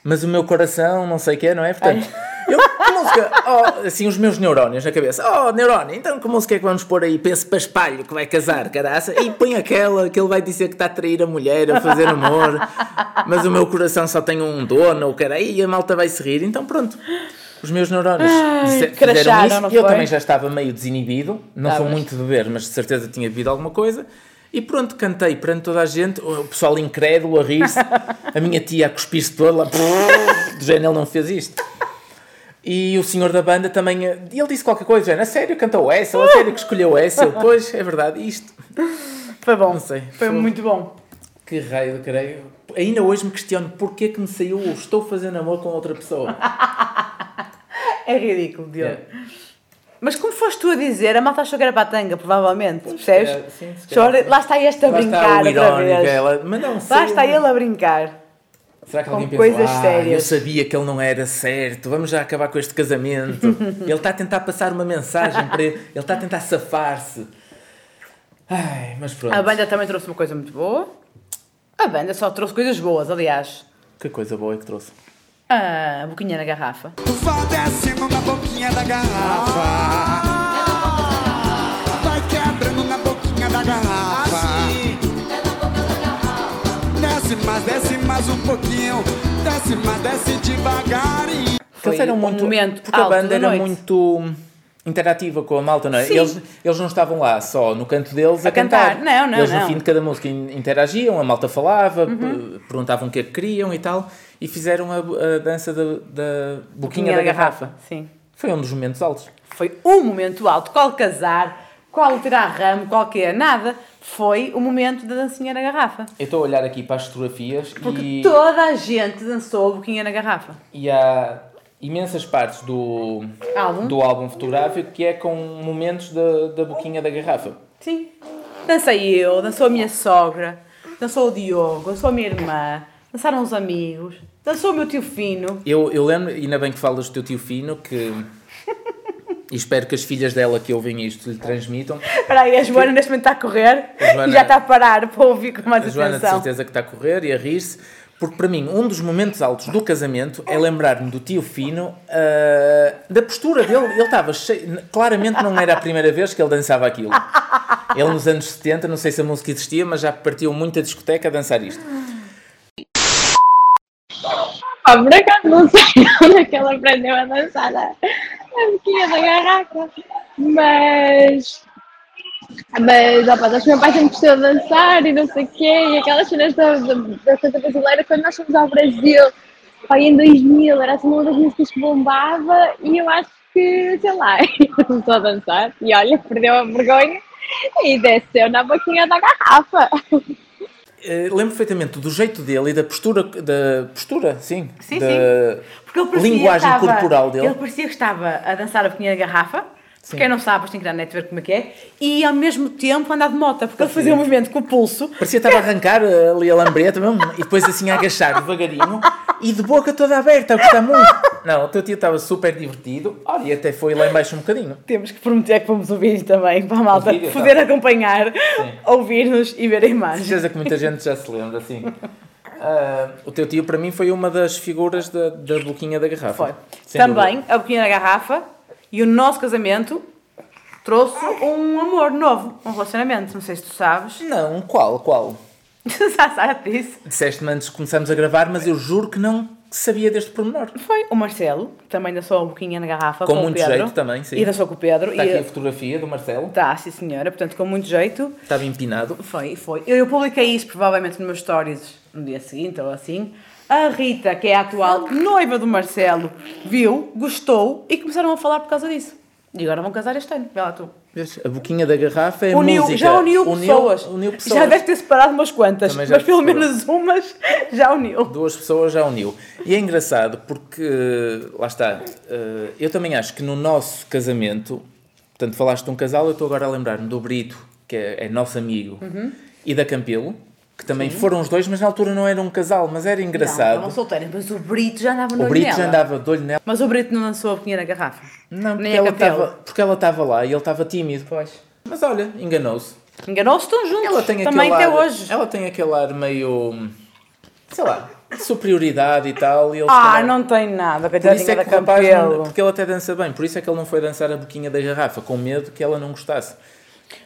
mas o meu coração não sei o que é, não é? Portanto, (laughs) eu, que música, oh, assim, os meus neurónios na cabeça, oh, neurónio, então que música é que vamos pôr aí? Pense para espalho que vai casar, caraça, e põe aquela que ele vai dizer que está a trair a mulher, a fazer amor, mas o meu coração só tem um dono, o cara, e a malta vai se rir, então pronto. Os meus neurónios fizeram cracharam, isso e eu também já estava meio desinibido, não sou Estavas. muito de beber, mas de certeza tinha bebido alguma coisa. E pronto, cantei perante toda a gente, o pessoal incrédulo a rir-se, a minha tia a cuspir-se toda lá, do género, ele não fez isto. E o senhor da banda também, ele disse qualquer coisa, já, a sério cantou essa, ou a sério que escolheu essa, Eu, pois, é verdade, isto, Foi bom. Não sei. Foi Foi- muito bom. que raio de creio. Ainda hoje me questiono porquê que me saiu o estou fazendo amor com outra pessoa. (laughs) É ridículo, Diogo. É. Mas como foste tu a dizer, a malta achou que era para a tanga, provavelmente, percebes? sim, Chora-. Lá está este a Lá brincar está o outra vez. ela, mas não Lá sei. está ele a brincar. Será que com alguém coisas pensou, ah, eu sérias." sabia que ele não era certo, vamos já acabar com este casamento. (laughs) ele está a tentar passar uma mensagem para ele, ele está a tentar safar-se. Ai, mas pronto. A banda também trouxe uma coisa muito boa. A banda só trouxe coisas boas, aliás. Que coisa boa é que trouxe. A boquinha na garrafa. Vá descendo na boquinha da garrafa. Vai quebrando na boquinha da garrafa. Desce mais, desce mais um pouquinho. Desce mais, desce devagarinho. Foi Eles eram um muito. momento porque a banda da era noite. muito interativa com a malta, não é? Sim. Eles, eles não estavam lá só no canto deles a, A cantar. Não, não, Eles não. no fim de cada música in- interagiam, a malta falava, p- perguntavam o que é que queriam e tal, e fizeram a, a dança da, da boquinha, da, garrafa. Sim. Foi um dos momentos altos. Foi um momento alto. Qual casar, qual tirar ramo, qualquer nada. Foi o momento da dancinha na garrafa. Eu estou a olhar aqui para as fotografias Porque e, toda a gente dançou a boquinha na garrafa. e há imensas partes do Álbum? do álbum fotográfico que é com momentos da, da boquinha da garrafa. Sim. Dancei eu, dançou a minha sogra, dançou o Diogo, dançou a minha irmã, dançaram os amigos, dançou o meu tio Fino. Eu, eu lembro, ainda bem que falas do teu tio Fino, que. (laughs) e espero que as filhas dela que ouvem isto lhe transmitam. Espera aí, a Joana neste momento está a correr A Joana- e já está a parar para ouvir com mais A Joana de atenção. certeza que está a correr e a rir-se, porque para mim um dos momentos altos do casamento é lembrar-me do tio Fino, ah, da postura dele. Ele estava cheio. Claramente não era a primeira vez que ele dançava aquilo. (laughs) Ele nos anos 70, não sei se a música existia, mas já partiu muita discoteca a dançar isto. Por acaso não sei onde é que ela aprendeu a dançar a, a boquinha da garrafa, mas. Mas, opa, acho que meu pai sempre gostou de dançar e não sei o quê, e aquelas cenas da, da, da brasileira, quando nós fomos ao Brasil, pai, em 2000, era assim uma das músicas que bombava, e eu acho que, sei lá, (laughs) começou a dançar, e olha, perdeu a vergonha e desceu na boquinha da garrafa. Eh, lembro perfeitamente do jeito dele e da postura, da postura, sim, Sim, da Porque ele linguagem que estava- corporal dele. Ele parecia que estava a dançar a boquinha da garrafa. Quem não sabe, tem que ir à net ver como é que é. E ao mesmo tempo andar de moto, porque ele fazia um movimento com o pulso. Parecia que estava a arrancar eh, ali a lambreta mesmo, e depois assim a agachar devagarinho e de boca toda aberta, a gostar muito. Não, o teu tio estava super divertido, olha, e até foi lá embaixo um bocadinho. Temos que prometer que vamos ouvir também, para a malta vídeo, tá. poder acompanhar, ouvir-nos e ver a imagem. Certeza que muita gente já se lembra, assim. Ah, o teu tio, para mim, foi uma das figuras da, da boquinha da garrafa. Foi. Sem Também, a boquinha da garrafa e o nosso casamento trouxe um amor novo, um relacionamento. Não sei se tu sabes. Não, qual, qual? (laughs) Já sabe disso. Disseste-me antes que começámos a gravar, mas eu juro que não sabia deste pormenor. Foi o Marcelo, também dançou a boquinha na garrafa Com com, muito o Pedro. jeito também, sim. E dançou com o Pedro. Está e aqui a fotografia do Marcelo, Tá, sim senhora, portanto com muito jeito. estava empinado. Foi, foi. Eu, eu publiquei isso provavelmente nos meus stories no dia seguinte ou assim. A Rita, que é a atual noiva do Marcelo, viu, gostou e começaram a falar por causa disso. E agora vão casar este ano, vê lá tu. A boquinha da garrafa é uniu, música. já uniu pessoas. Uniu pessoas. Já deve ter separado umas quantas, mas pelo separou. menos umas já uniu. duas pessoas já uniu. E é engraçado porque, lá está, eh, eu também acho que no nosso casamento, portanto, falaste de um casal, eu estou agora a lembrar-me do Brito, que é, é nosso amigo, Uhum. e da Campelo, que também foram os dois, mas na altura não era um casal, mas era Não, engraçado. estavam solteiros, mas o Brito já andava o olho Brito nela. já andava de olho nela. Mas o Brito não lançou a boquinha na garrafa. Não, porque ela, estava, porque ela estava lá e ele estava tímido. Pois. Mas olha, enganou-se. Enganou-se, estão juntos. Ela tem também aquele até ar, hoje. Ela tem aquele ar meio, sei lá, de superioridade e tal. E ele Ah, não tem nada, Por isso é que o rapaz, não- porque ele até dança bem, por isso é que ele não foi dançar a boquinha da garrafa, com medo que ela não gostasse.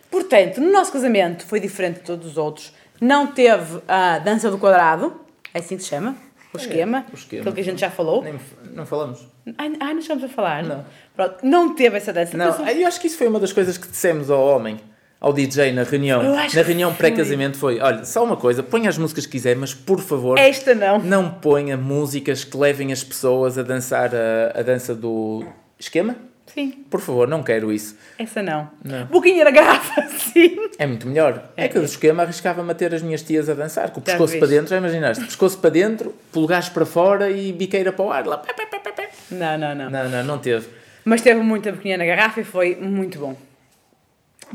Portanto, no nosso casamento foi diferente de todos os outros. Não teve a dança do quadrado, é assim que se chama, o esquema, o esquema. aquilo que a gente já falou. Nem, não falamos. Ai, ai, não estamos a falar. Não. Pronto, não teve essa dança. Não, Mas- eu acho que isso foi uma das coisas que dissemos ao homem. ao DJ na reunião, na reunião pré-casamento foi, olha, só uma coisa, ponha as músicas que quiser, mas por favor, Esta não. não ponha músicas que levem as pessoas a dançar a, a dança do esquema. Sim, Por favor, não quero isso. essa não. Não. Boquinha da garrafa, (laughs) sim. É muito melhor. É, que do esquema arriscava-me a ter as minhas tias a dançar, com o Já pescoço para dentro, já imaginaste? Pescoço para dentro, polegares para fora e biqueira para o ar. Lá. pé, pé, pé, pé, pé. Não, não, não. Não, não, não teve. Mas teve muita boquinha na garrafa e foi muito bom.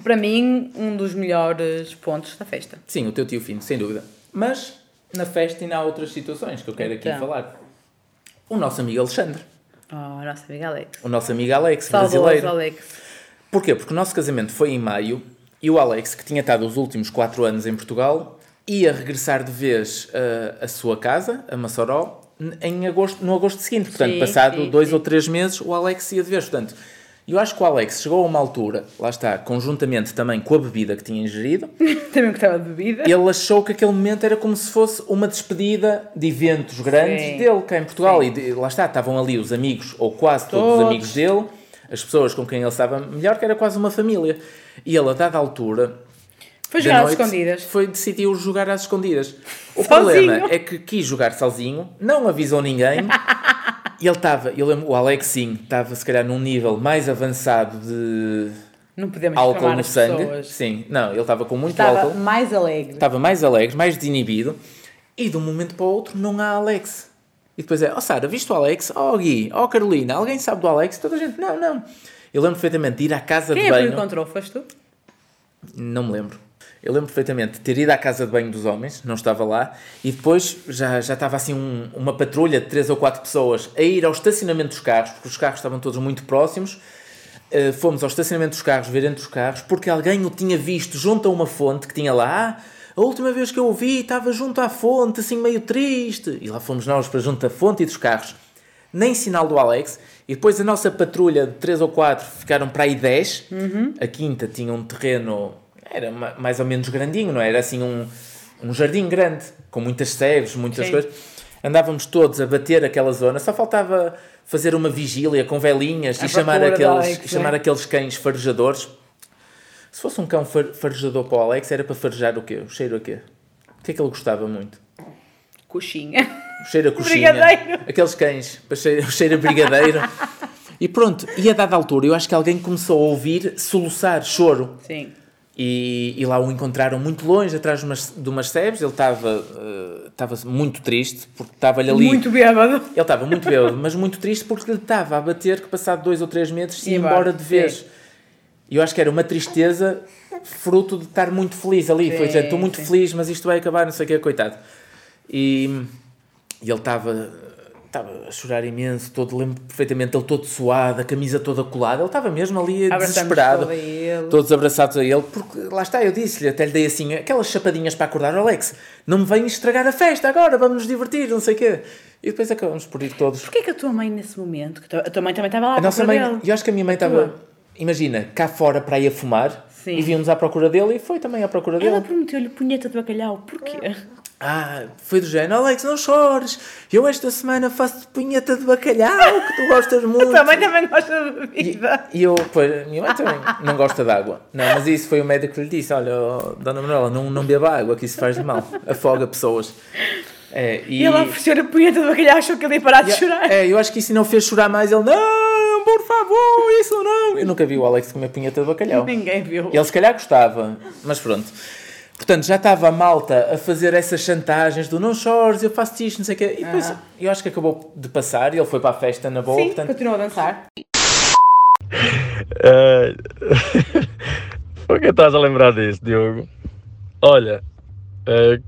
Para mim, um dos melhores pontos da festa. Sim, o teu tio fino, sem dúvida. Mas na festa ainda há outras situações que eu quero aqui Então. falar. O nosso amigo Alexandre, Oh, nossa amiga Alex. o nosso amigo Alex, Saudoso brasileiro. Alex. Porquê? Porque o nosso casamento foi em maio e o Alex, que tinha estado os últimos 4 anos em Portugal, ia regressar de vez uh, à sua casa, a Massoró, em agosto, no agosto seguinte. Portanto, Sim, passado sim, dois sim. ou três meses, o Alex ia de vez. Portanto, eu acho que o Alex chegou a uma altura, lá está, conjuntamente também com a bebida que tinha ingerido, (laughs) Também gostava de bebida. ele achou que aquele momento era como se fosse uma despedida de eventos grandes Sim. dele cá em Portugal. E de- lá está, estavam ali os amigos, ou quase todos, os Todos. amigos dele, as pessoas com quem ele estava melhor, que era quase uma família. E ele, a dada altura. Foi jogar às noite, escondidas. Foi, decidiu jogar às escondidas. O Sozinho. problema é que quis jogar sozinho, não avisou ninguém. (laughs) E ele estava, eu lembro, o Alex sim, estava se calhar num nível mais avançado de Não podemos álcool no sangue. pessoas. Sim, não, ele estava com muito Estava álcool mais alegre. estava mais alegre, mais desinibido, e de um momento para o outro não há Alex. E depois é, oh Sara, viste o Alex? Oh Gui, oh Carolina, alguém sabe do Alex? Toda a gente, não, não. Eu lembro perfeitamente de ir à casa Quem de é que o banho. encontrou? Foste tu? Não me lembro. Eu lembro perfeitamente de ter ido à casa de banho dos homens, não estava lá, e depois já, já estava assim um- uma patrulha de três ou quatro pessoas a ir ao estacionamento dos carros, porque os carros estavam todos muito próximos. Uh, fomos ao estacionamento dos carros, ver entre os carros, porque alguém o tinha visto junto a uma fonte que tinha lá. Ah, a última vez que eu o vi estava junto à fonte, assim meio triste. E lá fomos nós para junto da fonte e dos carros. Nem sinal do Alex. E depois a nossa patrulha de 3 ou 4 ficaram para aí 10. A quinta tinha um terreno, era ma- mais ou menos grandinho, não é? era? assim um, um jardim grande, com muitas sebes, muitas Sim. coisas. Andávamos todos a bater aquela zona, só faltava fazer uma vigília com velinhas e chamar aqueles, Alex, chamar é? aqueles cães farejadores. Se fosse um cão far- farejador para o Alex, era para farejar o quê? O cheiro a quê? O que é que ele gostava muito? Coxinha. O cheiro a (laughs) coxinha. Brigadeiro. Aqueles cães, para cheiro, o cheiro a brigadeiro. (laughs) e pronto, e a dada altura, eu acho que alguém começou a ouvir soluçar, choro. Sim. E, e lá o encontraram muito longe, atrás de umas, de umas sebes. Ele estava estava muito triste, porque estava-lhe ali... Muito bêbado. Ele estava muito bêbado, mas muito triste porque lhe estava a bater que passado dois ou três meses se ia embora, de vez. E eu acho que era uma tristeza fruto de estar muito feliz ali. Foi Sim, dizer, estou muito sim. feliz, mas isto vai acabar, não sei o que, coitado. E, e ele estava estava a chorar imenso, todo, lembro perfeitamente, ele todo suado, a camisa toda colada, ele estava mesmo ali Abraçamos desesperado. todo a ele. Todos abraçados a ele, porque lá está, eu disse-lhe, até lhe dei assim, aquelas chapadinhas para acordar, Alex, não me venhas estragar a festa agora, vamos nos divertir, não sei o quê. E depois acabamos por ir todos. Porquê que a tua mãe, nesse momento, que a tua mãe também estava lá A nossa mãe, dele? eu acho que a minha mãe estava, imagina, cá fora para ir a fumar, Sim. e víamos à procura dele, e foi também à procura dele. Ela prometeu-lhe punheta de bacalhau. Porquê? Ah, foi do género, Alex, não chores, eu esta semana faço punheta de bacalhau, que tu gostas (laughs) muito. A tua mãe também gosta de E, bebida. e eu, pois, a minha mãe também não gosta de água. Não, mas isso foi o médico que lhe disse: olha, oh, Dona Manuela, não, não beba água, que isso faz mal, afoga pessoas. É, e, E ela ofereceu-lhe a punheta de bacalhau, achou que ele ia parar de e- chorar. É, eu acho que isso não fez chorar mais. Ele, não, por favor, isso não. Eu nunca vi o Alex comer punheta de bacalhau. Ninguém viu. Ele se calhar gostava, mas pronto. Portanto, já estava a malta a fazer essas chantagens do não chores, eu faço isto, não sei o quê. E depois eu acho que acabou de passar e ele foi para a festa na boa. Sim, portanto, continua a dançar. É... (laughs) (laughs) Por que estás a lembrar disso, Diogo? Olha, é,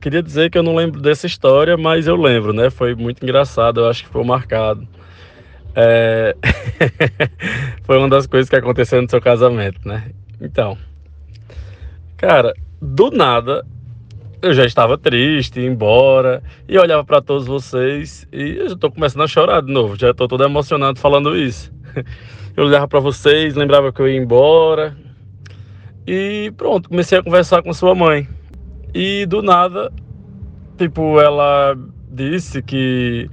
queria dizer que eu não lembro dessa história, mas eu lembro, né? Foi muito engraçado, eu acho que foi marcado. É, (laughs) foi uma das coisas que aconteceu no seu casamento, né? Então, cara, do nada eu já estava triste, embora, e olhava para todos vocês e eu já tô começando a chorar de novo, já tô todo emocionado falando isso. (laughs) Eu olhava para vocês, lembrava que eu ia embora. E pronto, comecei a conversar com sua mãe. E do nada, tipo, ela disse que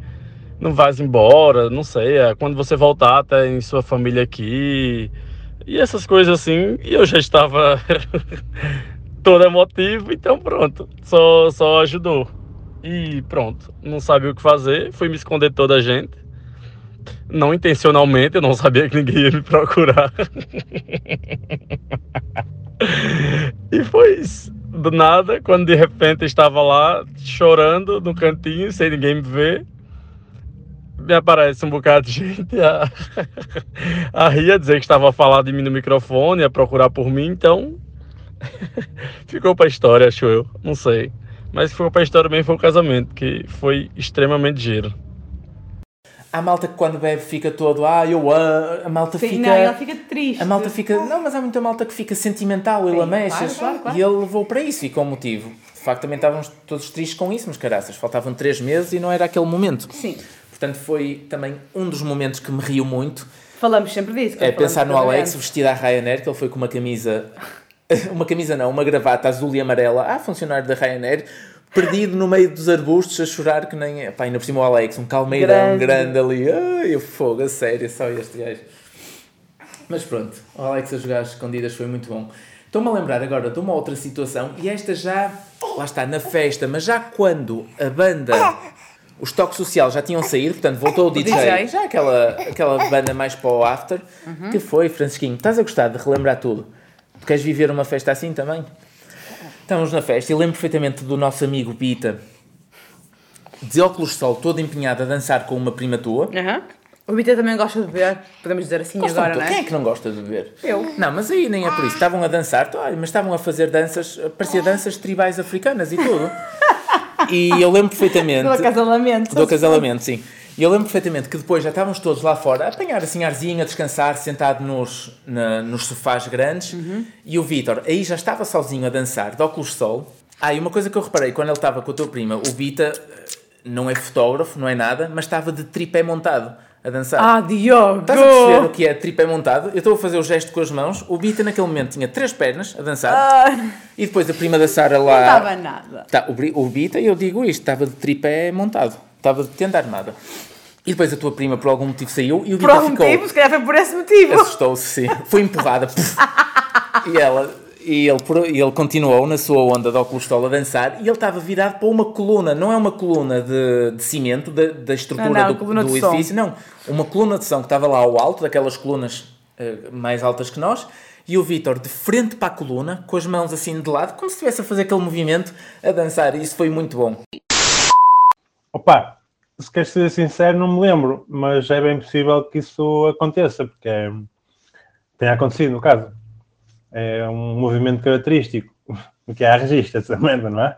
não vais embora, não sei, é, quando você voltar tem sua família aqui. E essas coisas assim, e eu já estava (laughs) todo emotivo, então pronto, só, só ajudou. E pronto, não sabia o que fazer, fui me esconder de toda a gente. Não intencionalmente, eu não sabia que ninguém ia me procurar. (laughs) e foi isso. Do nada, quando de repente estava lá chorando no cantinho, sem ninguém me ver, me aparece um bocado de gente a, (laughs) a rir, a dizer que estava a falar de mim no microfone, a procurar por mim, então (laughs) ficou pra história, acho eu, não sei. Mas ficou pra história também foi o casamento, que foi extremamente giro. Há malta que quando bebe fica todo, ah, eu amo. A malta Sim, fica. não, ela fica triste. A malta fica. Não, mas há muita malta que fica sentimental Sim, lamechas. claro, claro, claro. E ele levou para isso e com motivo. De facto, também estávamos todos tristes com isso, mas caraças, faltavam três meses e não era aquele momento. Sim. Portanto, foi também um dos momentos que me riu muito. Falamos sempre disso. É pensar no Alex vestido à Ryanair, que ele foi com uma camisa. (laughs) Uma camisa não, uma gravata azul e amarela. Ah, funcionário da Ryanair. Perdido no meio dos arbustos a chorar que nem. Pá, ainda por cima o Alex, um calmeirão grande, Grande. ali. Ai, eu fogo, a sério, só este gajo. Mas pronto, o Alex a jogar às escondidas foi muito bom. Estou-me a lembrar agora de uma outra situação, e esta já, lá está, na festa, mas já quando a banda, os toques sociais já tinham saído, portanto voltou o DJ, DJ. já aquela, aquela banda mais para o after, que foi, Francisquinho, estás a gostar de relembrar tudo? Queres viver uma festa assim também? Estávamos na festa e lembro perfeitamente do nosso amigo Pita, de óculos de sol, todo empenhado a dançar com uma prima tua. Aham. O Vita também gosta de beber, podemos dizer assim Gostam agora, não é? Quem é que não gosta de beber? Eu. Não, mas aí nem é por isso. Estavam a dançar, olha, mas estavam a fazer danças, parecia danças tribais africanas e tudo. (laughs) E eu lembro perfeitamente. Do acasalamento. Do acasalamento, sim. E eu lembro perfeitamente que depois já estávamos todos lá fora a apanhar assim arzinho, a descansar, sentado nos, na- nos sofás grandes. E o Vítor aí já estava sozinho a dançar, de óculos de sol. Ah, e uma coisa que eu reparei quando ele estava com a tua prima, o Vita eh, não é fotógrafo, não é nada, mas estava de tripé montado a dançar. Ah, Diogo! Estás a perceber o que é tripé montado? Eu estou a fazer o gesto com as mãos. O Bita naquele momento tinha três pernas a dançar. Ah, E depois a prima da Sara não lá. estava nada. Tá, o, o Bita, eu digo isto, estava de tripé montado. Estava de tenda armada. E depois a tua prima por algum motivo saiu e o Por algum ficou. motivo, se calhar foi por esse motivo. Assustou-se, sim. Foi empurrada. E ela. E ele, e ele continuou na sua onda de óculos a dançar e ele estava virado para uma coluna, não é uma coluna de, de cimento, da, da estrutura Não, não, do, do edifício, não, uma coluna de som que estava lá ao alto, daquelas colunas eh, mais altas que nós, e o Vítor de frente para a coluna, com as mãos assim de lado, como se estivesse a fazer aquele movimento a dançar, e isso foi muito bom. Opa, se queres ser sincero, não me lembro, mas é bem possível que isso aconteça, porque é, tem acontecido no caso. É um movimento característico, (laughs) que é a regista essa merda, não é?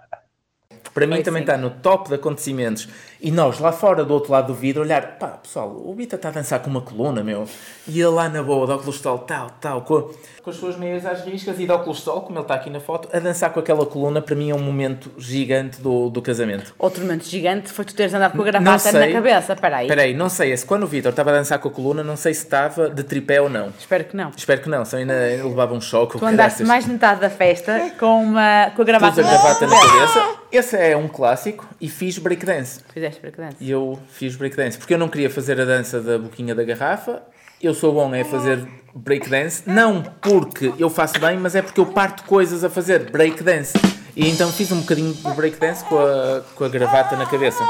Para mim também sim. está no top de acontecimentos. E nós lá fora, do outro lado do vidro, olhar, pá, pessoal, o Bita está a dançar com uma coluna, meu. E ele lá na boa, de óculos de sol, tal, tal, com, com as suas meias às riscas e de óculos de sol, como ele está aqui na foto, a dançar com aquela coluna, para mim é um momento gigante do, do casamento. Outro momento gigante foi tu teres andado com a gravata na cabeça. Espera aí. Espera aí, não sei, se quando o Vitor estava a dançar com a coluna, não sei se estava de tripé ou não. Espero que não. Espero que não, senão ainda ainda levava um choque. Tu andaste mais de metade da festa (laughs) com, uma, com a Pus gravata a gravata na cabeça. Esse é um clássico e fiz breakdance. Fizeste para que dança. E eu fiz breakdance, porque eu não queria fazer a dança da boquinha da garrafa. Eu sou bom é fazer breakdance, não porque eu faço bem, mas é porque eu parto coisas a fazer breakdance. E então fiz um bocadinho de breakdance com a, com a gravata na cabeça.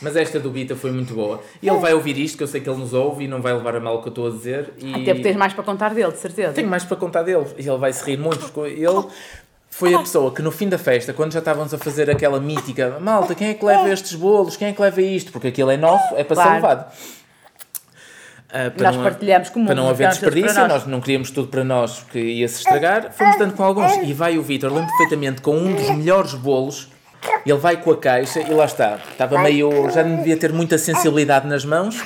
Mas esta do Bita foi muito boa. E ele vai ouvir isto, que eu sei que ele nos ouve e não vai levar a mal o que eu estou a dizer. E... Até porque tens mais para contar dele, de certeza. Tenho mais para contar dele. E ele vai se rir muito. Ele foi a pessoa que no fim da festa, quando já estávamos a fazer aquela mítica malta, quem é que leva estes bolos? Quem é que leva isto? Porque aquilo é nosso, é para Claro. ser levado. Ah, para Nós não- partilhamos com o Para não haver desperdício, nós. nós. não queríamos tudo para nós, porque ia se estragar. Fomos dando com alguns. E vai o Vitor, lembro perfeitamente, com um dos melhores bolos. Ele vai com a caixa e lá está. Estava meio. Já não devia ter muita sensibilidade nas mãos.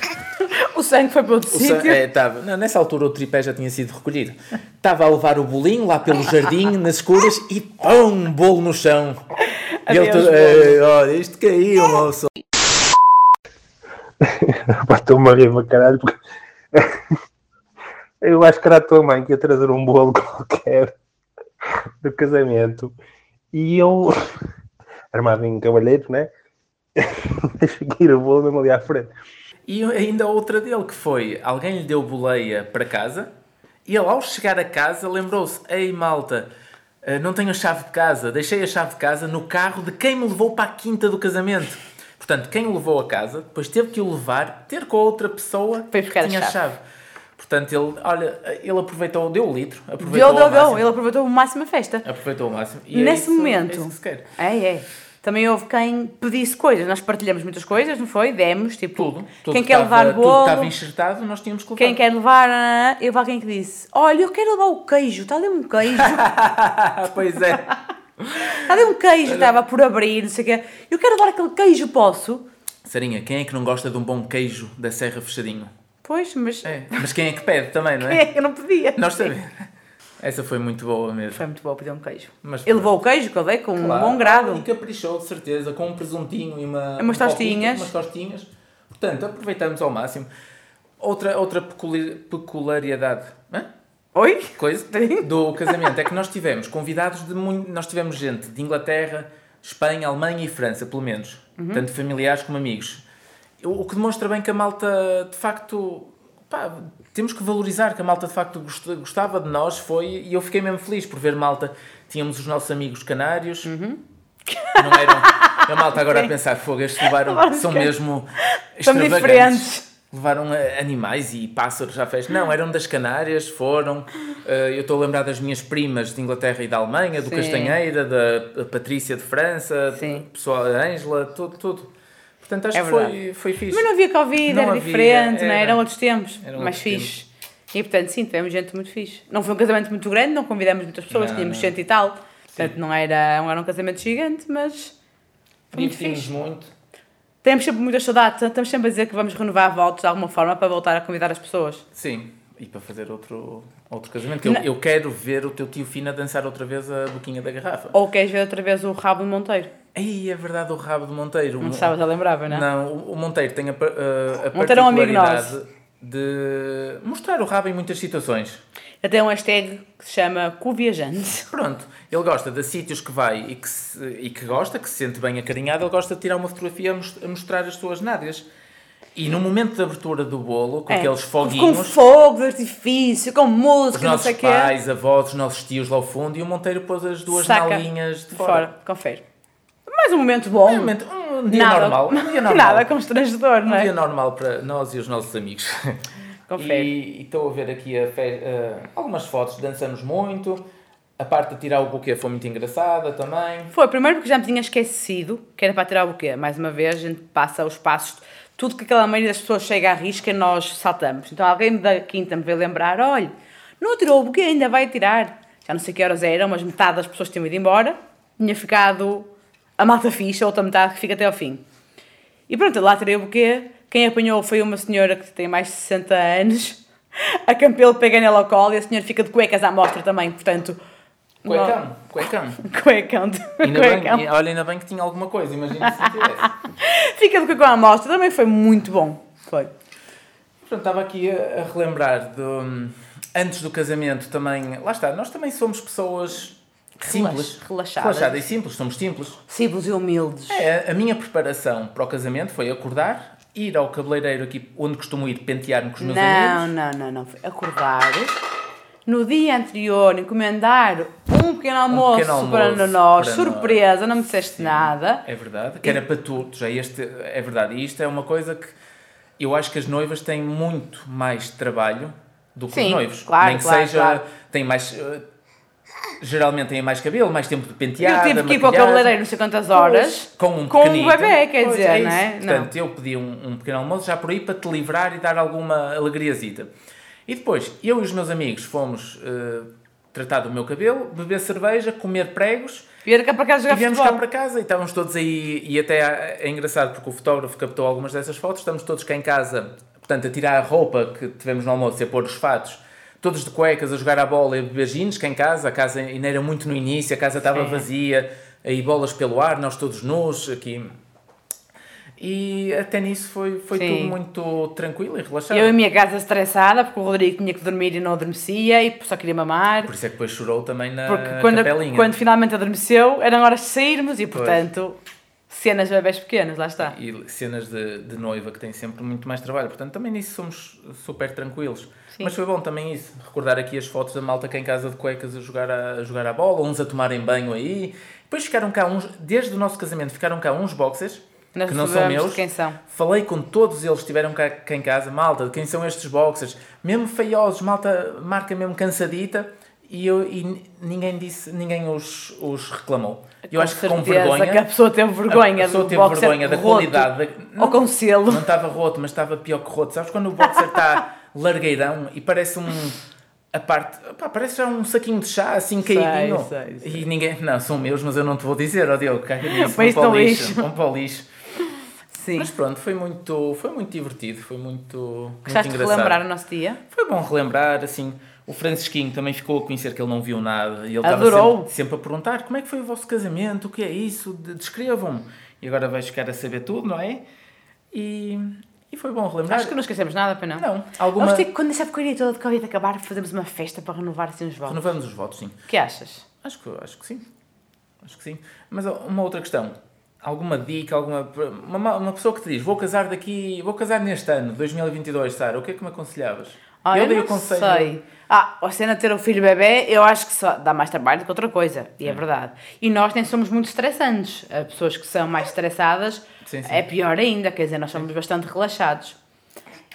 O sangue foi para outro sítio. é, tava, não, nessa altura o tripé já tinha sido recolhido. Estava a levar o bolinho lá pelo jardim, (laughs) nas escuras, e pão, um bolo no chão. E ele Adeus, todo, bolo. "Ei, olha, isto caiu, moço. (laughs) Estou-me a rir para caralho, porque (laughs) eu acho que era a tua mãe que ia trazer um bolo qualquer do casamento e eu, armado em cavalheiro, né? Deixa ir o bolo mesmo ali à frente. E ainda outra dele que foi: alguém lhe deu boleia para casa E ele, ao chegar a casa, lembrou-se: Ei, malta, eh, não tenho a chave de casa, deixei a chave de casa no carro de quem me levou para a quinta do casamento. Portanto, quem o levou a casa, depois teve que o levar, ter com a outra pessoa que tinha a chave. chave. Portanto, ele, olha, ele aproveitou, deu o litro, aproveitou Deu, deu, deu. Ele aproveitou o máximo a festa. Aproveitou o máximo. E é Nesse isso- momento. É isso que se quer. É, é. Também houve quem pedisse coisas. Nós partilhamos muitas coisas, não foi? Demos, tipo, Tudo. tudo quem que quer estava- levar Tudo que estava bolo, enxertado, nós tínhamos que levar. quem quer levar. Eu houve alguém que disse: Olha, eu quero levar o queijo, está ali um queijo, (laughs) pois é. está ali um queijo, estava por abrir, não sei o quê. Eu quero levar aquele queijo, posso? Sarinha, quem é que não gosta de um bom queijo da Serra Fechadinho? Pois, mas É. Mas quem é que pede também, não quem é? é que eu não podia? Nós sabemos. Essa foi muito boa mesmo. Foi muito bom pedir um queijo. Mas Ele levou o queijo que eu dei com Claro. um bom grado. E caprichou, de certeza, com um presuntinho e uma, Umas um tostinhas. umas tostinhas. Portanto, aproveitamos ao máximo. Outra, outra peculi- peculiaridade hã? Oi? coisa do casamento é que nós tivemos convidados de muito. Nós tivemos gente de Inglaterra, Espanha, Alemanha e França, pelo menos. Uhum. Tanto familiares como amigos. O que demonstra bem que a malta, de facto. Pá, temos que valorizar que a malta de facto gost- gostava de nós foi e eu fiquei mesmo feliz por ver malta tínhamos os nossos amigos canários Uhum. não eram (laughs) a malta agora a pensar fogo estes levaram Levaram são can- mesmo São extravagantes diferentes. levaram eh, animais e pássaros à festa. Não, eram das Canárias, foram. eh, eu estou a lembrar das minhas primas de Inglaterra e da Alemanha, do Sim. Castanheira, da Patrícia de França, Sim. pessoal, a Ângela, tudo, tudo. Portanto, acho É que foi, foi fixe. Mas não havia Covid, Não era havia, diferente, não é? era. eram outros tempos, Eram mais outros fixe. E portanto, sim, tivemos gente muito fixe. Não foi um casamento muito grande, não convidamos muitas pessoas, Não, tínhamos não. cento e tal. Portanto, não era, não era um casamento gigante, mas muito Divertimos fixe. muito. Temos sempre muitas saudades, estamos sempre a dizer que vamos renovar votos de alguma forma para voltar a convidar as pessoas. Sim, e para fazer outro, outro casamento. Eu, eu quero ver o teu tio Fina dançar outra vez a boquinha da garrafa. Ou queres ver outra vez o rabo do Monteiro? Ei, é verdade, o rabo do Monteiro. Não estavas a lembrar, não? Não, o- Monteiro tem a, a, a Monteiro é um amigo de mostrar o rabo em muitas situações. Até um hashtag que se chama Coviajante. Pronto, ele gosta de sítios que vai e que, se- e que gosta, que se sente bem acarinhado, ele gosta de tirar uma fotografia a mostrar as suas nádegas. E no momento da abertura do bolo, com É, aqueles Com foguinhos, fogo de artifício, com os música, não nossos sei o quê. pais, avós, os nossos tios lá ao fundo, e o Monteiro pôs as duas Saca nalinhas de de fora. fora. Confere. Mais um momento bom. Um, momento- um dia nada, normal. Um dia normal. Nada constrangedor, não Um é? dia normal para nós e os nossos amigos. Confere. E estou a ver aqui a eh, algumas fotos, dançamos muito. A parte de tirar o buquê foi muito engraçada também. Foi, primeiro porque já me tinha esquecido que era para tirar o buquê. Mais uma vez, a gente passa os passos, tudo que aquela maioria das pessoas chega à risca, nós saltamos. Então alguém da quinta me veio lembrar: olha, não tirou o buquê, ainda vai tirar. Já não sei que horas eram, mas metade das pessoas tinham ido embora. Tinha ficado a malta ficha, a outra metade que fica até ao fim. E pronto, lá tirei o buquê. Quem apanhou foi uma senhora que tem mais de 60 anos. (laughs) A Campelo pega nela ao colo e a senhora fica de cuecas à mostra também, portanto. Cuecão, cuecão. (laughs) Cuecão. Ainda cuecão. bem, olha, ainda bem que tinha alguma coisa, imagina se não tivesse. (laughs) Fica de cuecão à mostra, também foi muito bom. Foi. Pronto, estava aqui a, a relembrar do, antes do casamento também. Lá está, nós também somos pessoas simples. relaxadas. Relaxadas e simples, somos simples. Simples e humildes. É, a minha preparação para o casamento foi acordar, ir ao cabeleireiro aqui onde costumo ir pentear-me com os meus Não, amigos. não, não, não. Foi acordar. No dia anterior, encomendar um pequeno almoço, pequeno almoço para nós. para Surpresa, não me disseste nada. É verdade, que era para todos. É, este, é verdade. E isto é uma coisa que eu acho que as noivas têm muito mais trabalho do que Sim, os noivos. claro, Nem que claro, seja. claro. Têm mais. eh, Geralmente têm mais cabelo, mais tempo de pentear. eu tive que ir para o cabeleireiro não sei quantas horas. Com um com um bebê, quer Pois, dizer, isso. não é? Portanto, eu pedi um, um pequeno almoço já por aí para te livrar e dar alguma alegriazita. E depois, eu e os meus amigos fomos eh, tratar do meu cabelo, beber cerveja, comer pregos Vier cá para casa e jogar viemos cá futebol. para casa e estávamos todos aí, e até é engraçado porque o fotógrafo captou algumas dessas fotos, estamos todos cá em casa, portanto, a tirar a roupa que tivemos no almoço e a pôr os fatos, todos de cuecas, a jogar a bola e a beber gins cá em casa, a casa ainda era muito no início, a casa estava Sim. vazia, aí bolas pelo ar, nós todos nus, aqui... E até nisso foi, foi Sim. tudo muito tranquilo e relaxado. Eu em minha casa estressada, porque o Rodrigo tinha que dormir e não adormecia e só queria mamar. Por isso é que depois chorou também na Porque quando, capelinha. quando finalmente adormeceu, eram horas de sairmos e, portanto, Cenas de bebés pequenos, lá está. e cenas de, de noiva que têm sempre muito mais trabalho. Portanto, também nisso somos super tranquilos. Sim. Mas foi bom também isso, recordar aqui as fotos da malta cá em casa de cuecas a jogar a, a jogar a bola, uns a tomarem banho aí. Depois ficaram cá uns, desde o nosso casamento, ficaram cá uns boxers, Nós que não são meus. quem são. Falei com todos eles que estiveram cá, cá em casa, malta, de quem são estes boxers, mesmo feiosos, malta, marca mesmo cansadita, e, eu, e ni- ninguém disse, ninguém os, os reclamou. Eu acho que com vergonha. que a pessoa teve vergonha a pessoa teve vergonha da roto. qualidade. da- Ou com selo. Não estava roto, mas estava pior que roto. Sabes quando o boxer está (laughs) largueirão e parece um. A parte. pá, parece já um saquinho de chá assim sei. E ninguém. Não, são meus, mas eu não te vou dizer, ó Diogo, caga nisso. Vão para o lixo. lixo. Vão para o lixo. Sim. Mas pronto, foi muito, foi muito divertido, foi muito, muito Gostaste de engraçado. relembrar o nosso dia? Foi bom relembrar, assim, o Francisquinho também ficou a conhecer que ele não viu nada e ele Adorou. estava sempre, sempre a perguntar como é que foi o vosso casamento, o que é isso, De- descrevam-me. E agora vais ficar a saber tudo, não é? E, e foi bom relembrar. Acho que não esquecemos nada, para não. Não, alguma... Vamos ter que, quando essa porcaria toda de Covid acabar, fazemos uma festa para renovar assim os votos. Renovamos os votos, sim. O que achas? Acho que, acho que sim. Acho que sim. Mas uma outra questão. Alguma dica, alguma... Uma, uma pessoa que te diz, vou casar daqui... Vou casar neste ano, 2022, Sara, o que é que me aconselhavas? Ah, eu, dei não o conselho... sei. Ah, a cena de ter um filho bebê, eu acho que só dá mais trabalho do que outra coisa. E é verdade. E nós nem somos muito estressantes. As pessoas que são mais estressadas Sim, sim. é pior ainda. Quer dizer, nós somos bastante relaxados.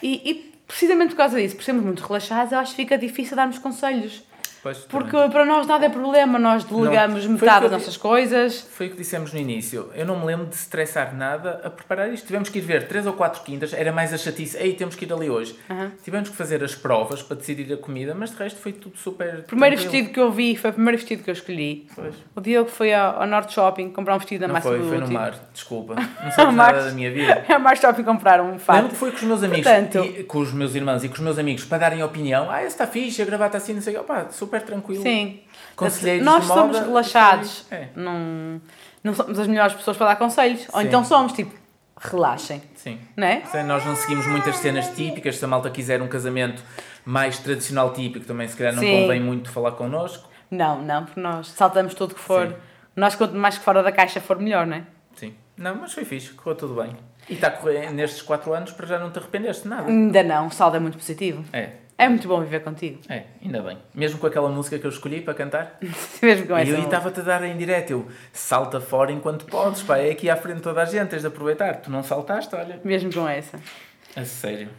E, e precisamente por causa disso, por sermos muito relaxados, eu acho que fica difícil darmos conselhos. Pois, Porque também. para nós nada é problema, nós delegamos o que metade das nossas coisas. Foi o que dissemos no início. Eu não me lembro de estressar nada a preparar isto. Tivemos que ir ver três ou quatro quintas, era mais a chatice. Ei, temos que ir ali hoje. Tivemos que fazer as provas para decidir a comida, mas de resto foi tudo super. O primeiro tranquilo. vestido que eu vi foi o primeiro vestido que eu escolhi. Pois. O Diogo foi ao, ao Norte Shopping comprar um vestido da Não Massa foi, foi no mar, desculpa. (laughs) Não sabes nada da minha (laughs) vida. É ao Mar Shopping comprar um Lembro fato. que foi com os meus amigos, Portanto- e, com os meus irmãos e com os meus amigos para darem opinião. Ah, esse está fixe, a gravata assim, não sei o quê. Super tranquilo. Sim. Conselheiros Nós de moda, somos relaxados. É. Não, não somos as melhores pessoas para dar conselhos. Ou Sim. então somos tipo, relaxem. Sim. Não é? Sei, Nós não seguimos muitas cenas típicas. Se a malta quiser um casamento mais tradicional típico, também se calhar não Sim. convém muito falar connosco. Não, não, porque nós saltamos tudo que for. Sim. Nós, quanto mais que fora da caixa for, melhor, não é? Sim. Não, mas foi fixe, correu tudo bem. E está a correr nestes 4 anos para já não te arrependeste de nada. Ainda não, o saldo é muito positivo. É, É muito bom viver contigo. é, ainda bem. Mesmo com aquela música que eu escolhi para cantar. (laughs) Mesmo com E essa eu música. estava-te a dar em direto. Eu salta fora enquanto podes, pá. É aqui à frente de toda a gente, tens de aproveitar. Tu não saltaste, olha. Mesmo com essa. A sério.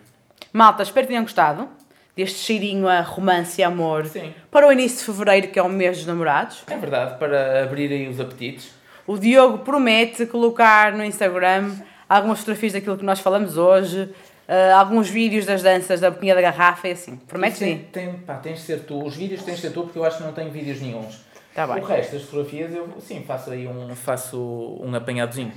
Malta, espero que tenham gostado deste cheirinho a romance e amor Sim. para o início de fevereiro, que é o mês dos namorados. É verdade, para abrirem os apetites. O Diogo promete colocar no Instagram algumas fotografias daquilo que nós falamos hoje, eh, alguns vídeos das danças da boquinha da garrafa e assim. Promete Tem, sim. tem, pá, tens de ser tu. Os vídeos tens de ser tu, porque eu acho que não tenho vídeos nenhuns. Tá bem. O resto das fotografias, eu sim, faço aí um, faço um apanhadozinho.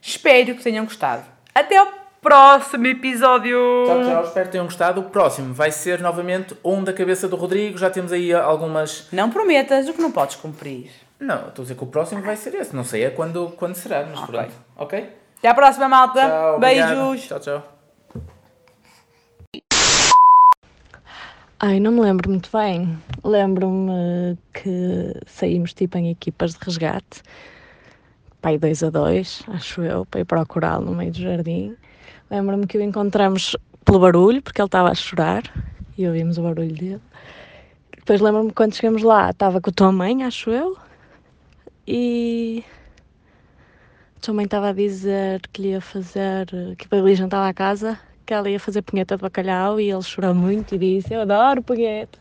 Espero que tenham gostado. Até ao próximo episódio! Tchau, tchau. Espero que tenham gostado. O próximo vai ser novamente um da cabeça do Rodrigo. Já temos aí algumas. Não prometas o que não podes cumprir. Não, estou a dizer que o próximo vai ser esse. Não sei é quando, quando será, mas Ok. pronto. Ok? Até à próxima, malta! Tchau. obrigado. Beijos! Tchau, tchau. Ai, não me lembro muito bem. Lembro-me que saímos tipo em equipas de resgate, pai dois a dois, acho eu, para ir procurá-lo no meio do jardim. Lembro-me que o encontramos pelo barulho, porque ele estava a chorar e ouvimos o barulho dele. Depois lembro-me quando chegamos lá estava com a tua mãe, acho eu, e a tua mãe estava a dizer que lhe ia fazer, que a Lígia estava à casa, que ela ia fazer punheta de bacalhau e ele chorou muito e disse: Eu adoro punheta.